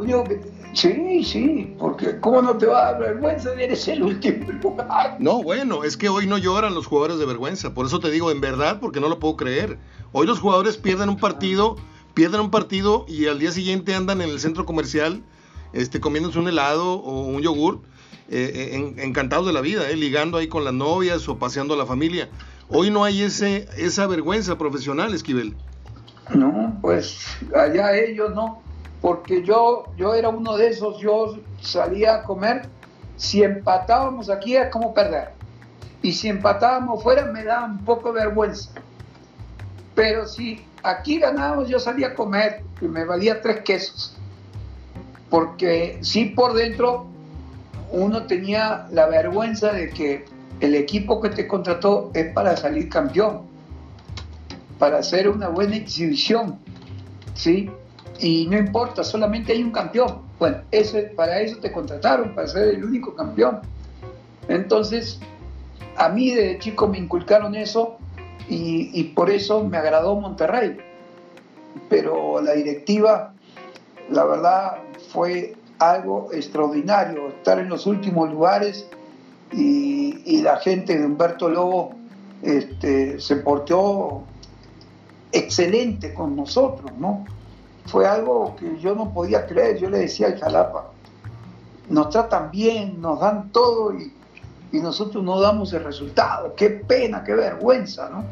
sí, sí, porque ¿cómo no te va a dar vergüenza? Eres el último lugar. No, bueno, es que hoy no lloran los jugadores de vergüenza, por eso te digo en verdad, porque no lo puedo creer. Hoy los jugadores pierden un partido, pierden un partido y al día siguiente andan en el centro comercial este, comiéndose un helado o un yogur, eh, eh, encantados de la vida, eh, ligando ahí con las novias o paseando a la familia. Hoy no hay ese, esa vergüenza profesional, Esquivel. No, pues allá ellos no, porque yo, yo era uno de esos, yo salía a comer, si empatábamos aquí es como perder, y si empatábamos fuera me daba un poco de vergüenza, pero si aquí ganábamos yo salía a comer y me valía tres quesos, porque sí por dentro uno tenía la vergüenza de que el equipo que te contrató es para salir campeón, para hacer una buena exhibición, ¿sí? Y no importa, solamente hay un campeón. Bueno, para eso te contrataron, para ser el único campeón. Entonces, a mí de chico me inculcaron eso y, y por eso me agradó Monterrey. Pero la directiva, la verdad, fue algo extraordinario, estar en los últimos lugares y, la gente de Humberto Lobo este, se portó excelente con nosotros, ¿no? Fue algo que yo no podía creer, yo le decía al Jalapa, nos tratan bien, nos dan todo y, nosotros no damos el resultado, qué pena, qué vergüenza, ¿no?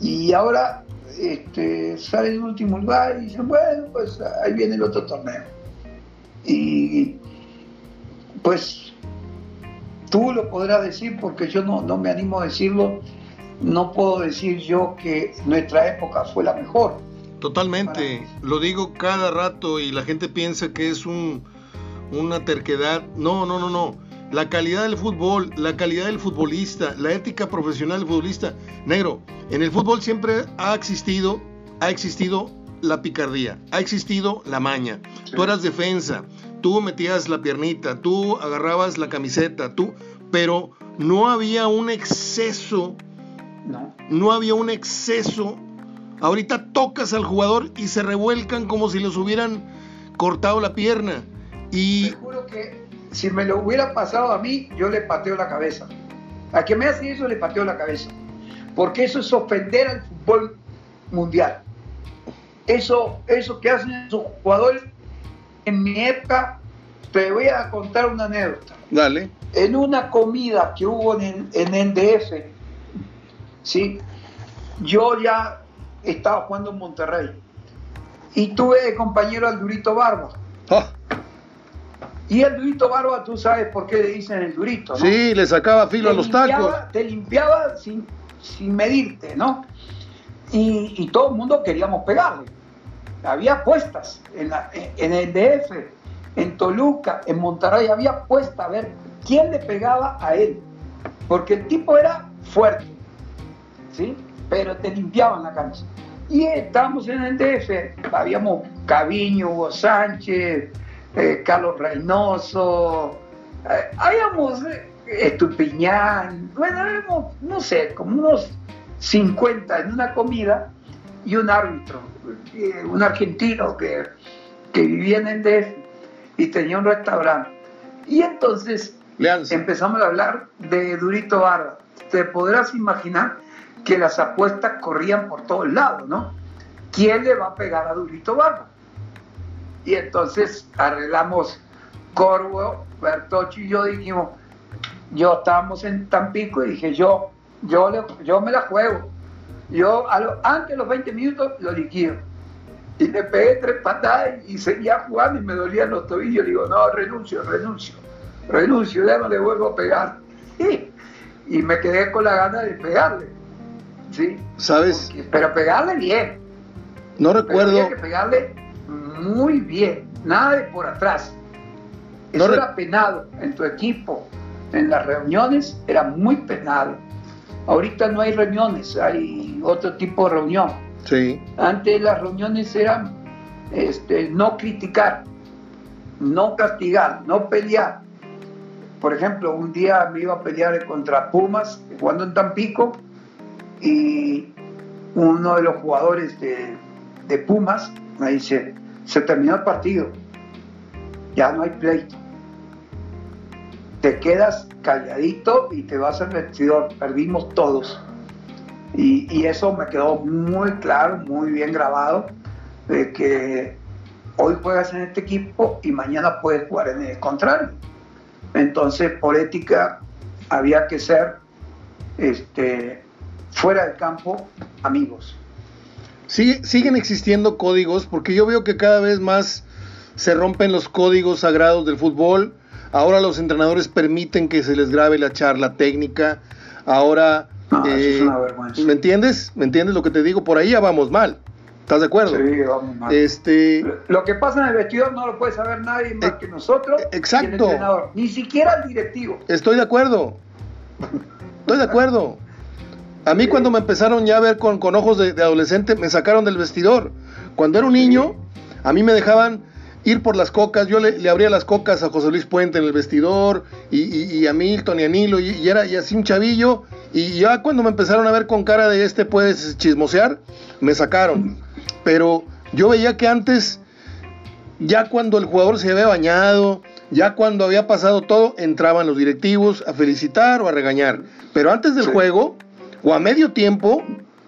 Y ahora este, sale en último lugar y dicen, bueno, pues ahí viene el otro torneo. Y pues Tú lo podrás decir porque yo no, no me animo a decirlo. No puedo decir yo que nuestra época fue la mejor. Totalmente, lo digo cada rato y la gente piensa que es un, una terquedad. No, no, no, no. La calidad del fútbol, la calidad del futbolista, la ética profesional del futbolista. Negro, en el fútbol siempre ha existido, ha existido la picardía, ha existido la maña. Tú eras defensa, tú metías la piernita, tú agarrabas la camiseta, tú, pero no había un exceso, no, no había un exceso. Ahorita tocas al jugador y se revuelcan como si les hubieran cortado la pierna. Y... Te juro que si me lo hubiera pasado a mí, yo le pateo la cabeza. A que me hace eso, le pateo la cabeza. Porque eso es ofender al fútbol mundial. Eso, eso que hacen esos jugadores en mi época, te voy a contar una anécdota. Dale. En una comida que hubo en, el DF, ¿sí? yo ya estaba jugando en Monterrey y tuve de compañero al Durito Barba. Ah. Y el Durito Barba, tú sabes por qué le dicen el Durito, ¿no? Sí, le sacaba filo a los tacos. Te limpiaba sin, sin medirte, ¿no? Y, y todo el mundo queríamos pegarle había apuestas en, en el DF, en Toluca, en Monterrey, había apuesta a ver quién le pegaba a él. Porque el tipo era fuerte, ¿sí? Pero te limpiaban la cancha. Y estábamos en el DF, habíamos Caviño, Hugo Sánchez, eh, Carlos Reynoso, eh, habíamos eh, Estupiñán, bueno, habíamos, no sé, como unos 50 en una comida y un árbitro un argentino que, vivía en el DF y tenía un restaurante. Y entonces empezamos a hablar de Durito Barba. Te podrás imaginar que las apuestas corrían por todos lados, ¿no? ¿Quién le va a pegar a Durito Barba? Y entonces arreglamos Corvo, Bertochi y yo dijimos, yo estábamos en Tampico y dije, yo, yo, yo me la juego. Yo antes de los 20 minutos lo liquido. Y le pegué tres patadas y seguía jugando y me dolían los tobillos. Le digo, no, renuncio, renuncio, renuncio, ya no le vuelvo a pegar. Y, me quedé con la gana de pegarle. ¿Sí? ¿Sabes? pero pegarle bien. No recuerdo. que pegarle muy bien, nada de por atrás. Eso era penado en tu equipo, en las reuniones era muy penado. Ahorita no hay reuniones, hay otro tipo de reunión. Sí. Antes las reuniones eran este, no criticar, no castigar, no pelear. Por ejemplo, un día me iba a pelear contra Pumas, jugando en Tampico, y uno de los jugadores de, de Pumas me dice, se terminó el partido, ya no hay pleito. Te quedas calladito y te vas al vestidor, perdimos todos. Y, y, eso me quedó muy claro, muy bien grabado, de que hoy juegas en este equipo y mañana puedes jugar en el contrario. Entonces, por ética, había que ser este, fuera del campo amigos. Sigue, siguen existiendo códigos porque yo veo que cada vez más se rompen los códigos sagrados del fútbol. Ahora los entrenadores permiten que se les grabe la charla técnica. Ahora, no, eh, es una vergüenza. ¿me entiendes? ¿Me entiendes lo que te digo? Por ahí ya vamos mal. ¿Estás de acuerdo? Sí, vamos mal. Este... Lo que pasa en el vestidor no lo puede saber nadie más eh, que nosotros. Exacto. Y el entrenador, ni siquiera el directivo. Estoy de acuerdo. Estoy de acuerdo. A mí cuando me empezaron ya a ver con, con ojos de, de, adolescente, me sacaron del vestidor. Cuando era un niño, a mí me dejaban ir por las cocas, yo le, le abría las cocas a José Luis Puente en el vestidor, y, y, y a Milton y a Nilo, y, y, era y así un chavillo, y ya cuando me empezaron a ver con cara de este puedes chismosear, me sacaron. Pero yo veía que antes, ya cuando el jugador se había bañado, ya cuando había pasado todo, entraban los directivos a felicitar o a regañar. Pero antes del sí. juego, o a medio tiempo,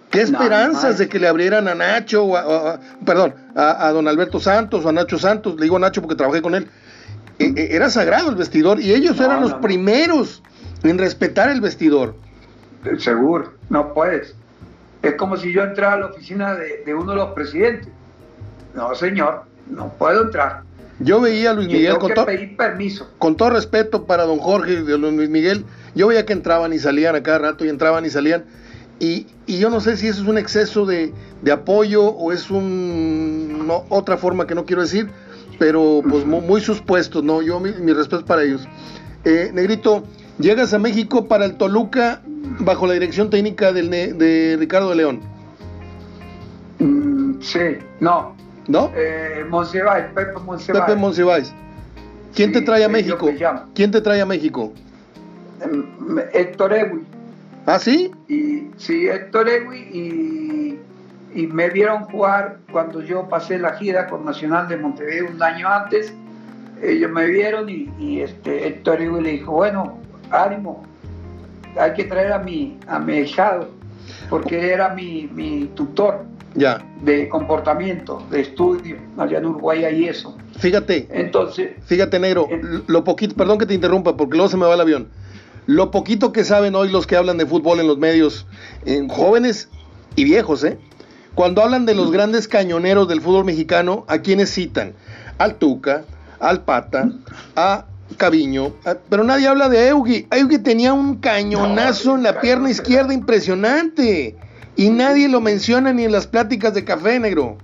¿qué esperanzas no, de que le abrieran a Nacho, o a, o a, perdón, a, a, don Alberto Santos o a Nacho Santos? Le digo Nacho porque trabajé con él. E, e, era sagrado el vestidor y ellos no, eran los primeros en respetar el vestidor. Seguro, no puedes. Es como si yo entrara a la oficina de, de uno de los presidentes. No, señor, no puedo entrar. Yo veía a Luis Miguel con, to pedir permiso. con todo respeto para don Jorge de Luis Miguel, yo veía que entraban y salían a cada rato y entraban y salían. Y, y yo no sé si eso es un exceso de, de apoyo o es un, no, otra forma que no quiero decir, pero pues muy, muy sus puestos, ¿no? Yo mi, mi, respeto para ellos. Eh, Negrito, llegas a México para el Toluca bajo la dirección técnica del, de Ricardo de León. Mm, sí, no, ¿No? Eh, Monsiváis, Pepe Monsiváis. Pepe Monsiváis. ¿Quién sí, te trae a México? ¿Quién te trae a México? Um, Héctor Ewi. ¿Ah, sí? Y, sí, Héctor Ewi y, y, me vieron jugar cuando yo pasé la gira con Nacional de Montevideo un año antes. Ellos me vieron y, y este, Héctor Ewi le dijo, bueno, ánimo, hay que traer a mi, a mi hijado, porque era mi, mi tutor ya. de comportamiento, de estudio, allá en Uruguay hay eso. Fíjate, entonces, fíjate negro, en, lo poquito, perdón que te interrumpa, porque luego se me va el avión. Lo poquito que saben hoy los que hablan de fútbol en los medios, en jóvenes y viejos, ¿eh? Cuando hablan de los grandes cañoneros del fútbol mexicano, ¿a quiénes citan? Al Tuca, al Pata, a Caviño, pero nadie habla de Eugi. Eugi tenía un cañonazo en la pierna izquierda impresionante. Y nadie lo menciona ni en las pláticas de café, negro.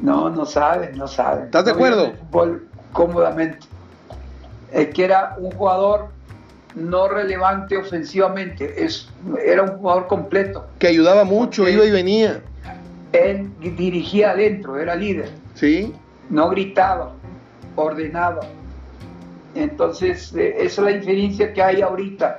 No, no saben, no saben. ¿Estás de no acuerdo? Fútbol cómodamente. Es que era un jugador no relevante ofensivamente, es, era un jugador completo. Que ayudaba mucho, iba y venía. Él dirigía adentro, era líder. Sí. No gritaba, ordenaba. Entonces, eh, esa es la diferencia que hay ahorita,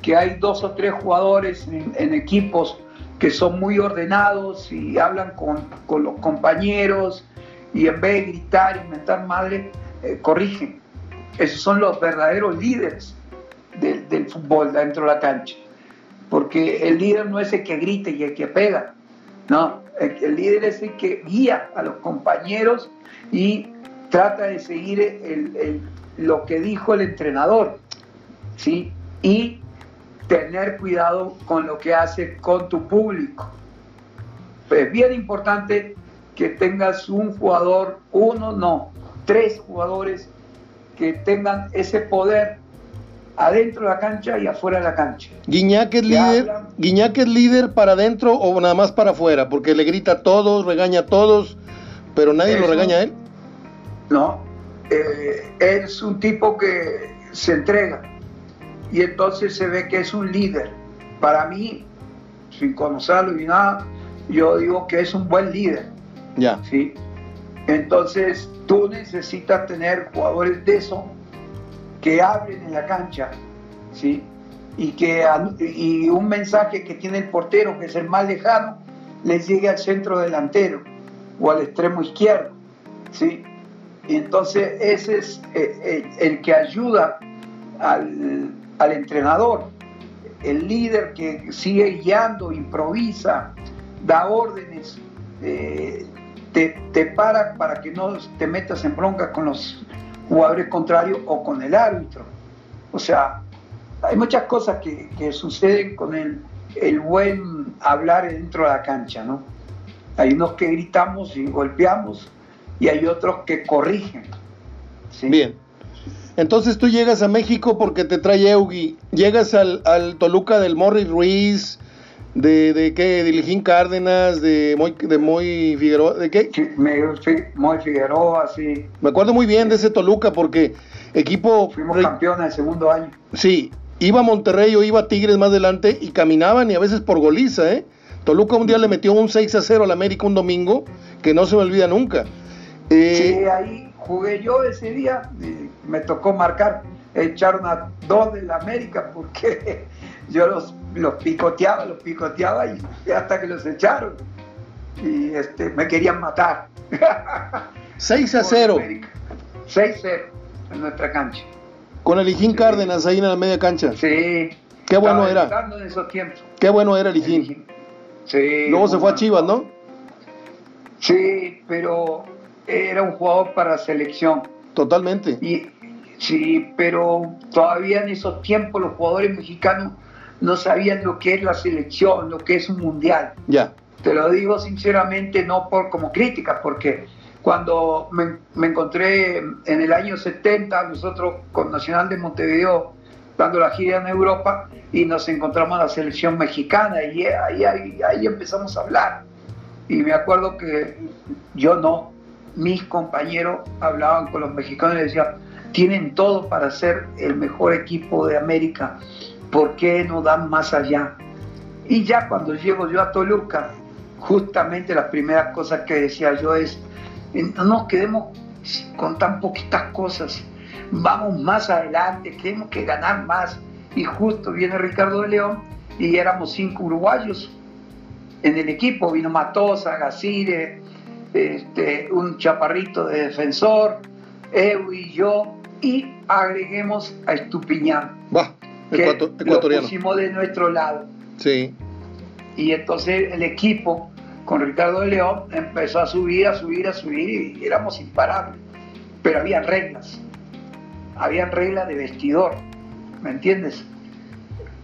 que hay dos o tres jugadores en, en equipos que son muy ordenados y hablan con, con, los compañeros y en vez de gritar y mentar madre, eh, corrigen. Esos son los verdaderos líderes del, fútbol dentro de la cancha. Porque el líder no es el que grita y el que pega, no, el, líder es el que guía a los compañeros y trata de seguir lo que dijo el entrenador, ¿sí? Y tener cuidado con lo que hace con tu público. Es bien importante que tengas un jugador, uno no, tres jugadores que tengan ese poder adentro de la cancha y afuera de la cancha. Guiñac es líder. Guiñac es líder para adentro o nada más para afuera, porque le grita a todos, regaña a todos, pero nadie eso, lo regaña a él. ¿no? Eh, es un tipo que se entrega y entonces se ve que es un líder. Para mí, sin conocerlo y nada, yo digo que es un buen líder. Ya. ¿sí? Entonces tú necesitas tener jugadores de eso que hablen en la cancha, ¿sí? Y que y un mensaje que tiene el portero, que es el más lejano, les llegue al centro delantero o al extremo izquierdo, ¿sí? Y entonces ese es eh, el, que ayuda al, al, entrenador, el líder que sigue guiando, improvisa, da órdenes, eh, te, te, para para que no te metas en bronca con los jugadores contrarios o con el árbitro. O sea, hay muchas cosas que, que suceden con el, el buen hablar dentro de la cancha, ¿no? Hay unos que gritamos y golpeamos y hay otros que corrigen. Bien. Entonces tú llegas a México porque te trae Eugi, llegas al, al Toluca del Morris Ruiz, de, de qué, de Lijín Cárdenas, de Moy, de Moy Figueroa, ¿de qué? Moy Figueroa, sí. Me acuerdo muy bien de ese Toluca porque equipo... Fuimos campeones el segundo año. Sí, iba a Monterrey o iba a Tigres más adelante y caminaban y a veces por goliza, ¿eh? Toluca un día le metió un 6 a 0 al América un domingo, que no se me olvida nunca. Eh, sí, ahí jugué yo ese día, me tocó marcar, echaron a dos del América porque yo los, los picoteaba, los picoteaba y hasta que los echaron. Y este, me querían matar. 6 a 0. 6 a 0 en nuestra cancha. Con el Ijín Cárdenas ahí en la media cancha. Sí. Qué bueno era. En esos tiempos. Qué bueno era el Ijín. Sí. Luego se fue a Chivas, ¿no? Sí, pero era un jugador para selección. Totalmente. Y, sí, pero todavía en esos tiempos los jugadores mexicanos no sabían lo que es la selección, lo que es un mundial. Ya. Te lo digo sinceramente, no por como crítica, porque cuando me, me, encontré en el año 70, nosotros con Nacional de Montevideo, dando la gira en Europa, y nos encontramos a la selección mexicana, y ahí, ahí, ahí empezamos a hablar. Y me acuerdo que yo no, mis compañeros hablaban con los mexicanos y decían, tienen todo para ser el mejor equipo de América, ¿por qué no dan más allá? Y ya cuando llego yo a Toluca, justamente las primeras cosas que decía yo es, no nos quedemos con tan poquitas cosas, vamos más adelante, tenemos que ganar más. Y justo viene Ricardo de León y éramos cinco uruguayos en el equipo, vino Matosa, Gacire, este, un chaparrito de defensor, Eu y yo, y agreguemos a Estupiñán. Que lo pusimos de nuestro lado. Sí. Y entonces el equipo con Ricardo de León empezó a subir, a subir, a subir y éramos imparables. Pero había reglas, había reglas de vestidor, ¿me entiendes?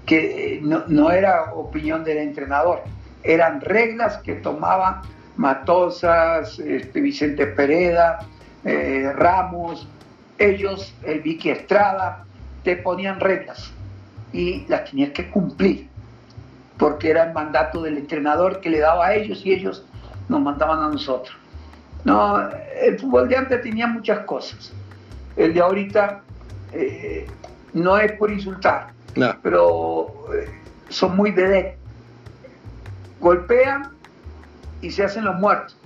Que no, no era opinión del entrenador, eran reglas que tomaba Matosas, este, Vicente Pereda, eh, Ramos, ellos, el Vicky Estrada, te ponían reglas y las tenías que cumplir, porque era el mandato del entrenador que le daba a ellos y ellos nos mandaban a nosotros. No, el fútbol de antes tenía muchas cosas. El de ahorita eh, no es por insultar, pero eh, son muy de golpean y se hacen los muertos.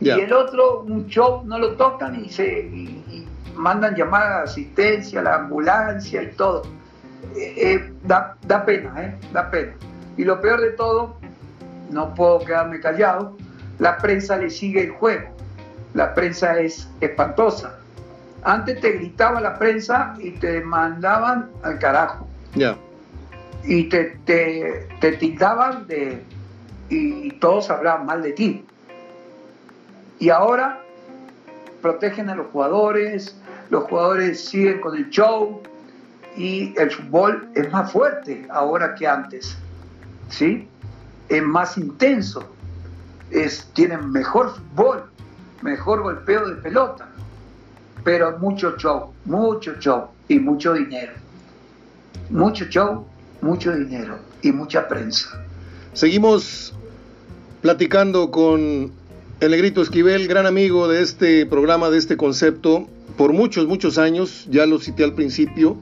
Y el otro, un show, no lo tocan y se mandan llamada de asistencia, la ambulancia y todo. Eh, eh, da, da, pena, ¿eh? Da pena. Y lo peor de todo, no puedo quedarme callado, la prensa le sigue el juego. La prensa es espantosa. Antes te gritaba la prensa y te mandaban al carajo. Ya. Y te, te, te tildaban de... Y todos hablaban mal de ti. Y ahora protegen a los jugadores, los jugadores siguen con el show y el fútbol es más fuerte ahora que antes, ¿sí? Es más intenso, es, tienen mejor fútbol, mejor golpeo de pelota, pero mucho show, mucho show y mucho dinero. Mucho show, mucho dinero y mucha prensa. Seguimos platicando con El Negrito Esquivel, gran amigo de este programa, de este concepto, por muchos, muchos años, ya lo cité al principio.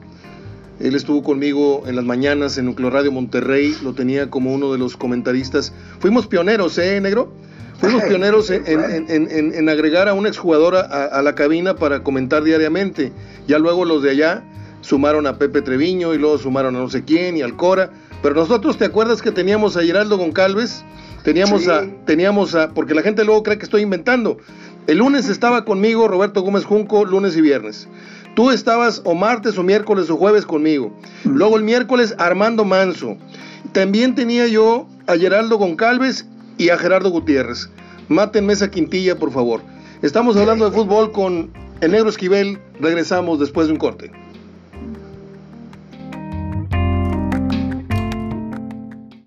Él estuvo conmigo en las mañanas en Nucleo Radio Monterrey, lo tenía como uno de los comentaristas. Fuimos pioneros, ¿eh, negro? Fuimos pioneros en, en, en, agregar a un exjugador a, a, la cabina para comentar diariamente. Ya luego los de allá sumaron a Pepe Treviño y luego sumaron a no sé quién y al Cora. Pero nosotros, ¿te acuerdas que teníamos a Geraldo Goncalves? Teníamos a, teníamos a, porque la gente luego cree que estoy inventando. El lunes estaba conmigo Roberto Gómez Junco, lunes y viernes. Tú estabas o martes o miércoles o jueves conmigo. Luego el miércoles Armando Manso. También tenía yo a Geraldo Goncalves y a Gerardo Gutiérrez. Mátenme esa quintilla, por favor. Estamos hablando de fútbol con el negro Esquivel. Regresamos después de un corte.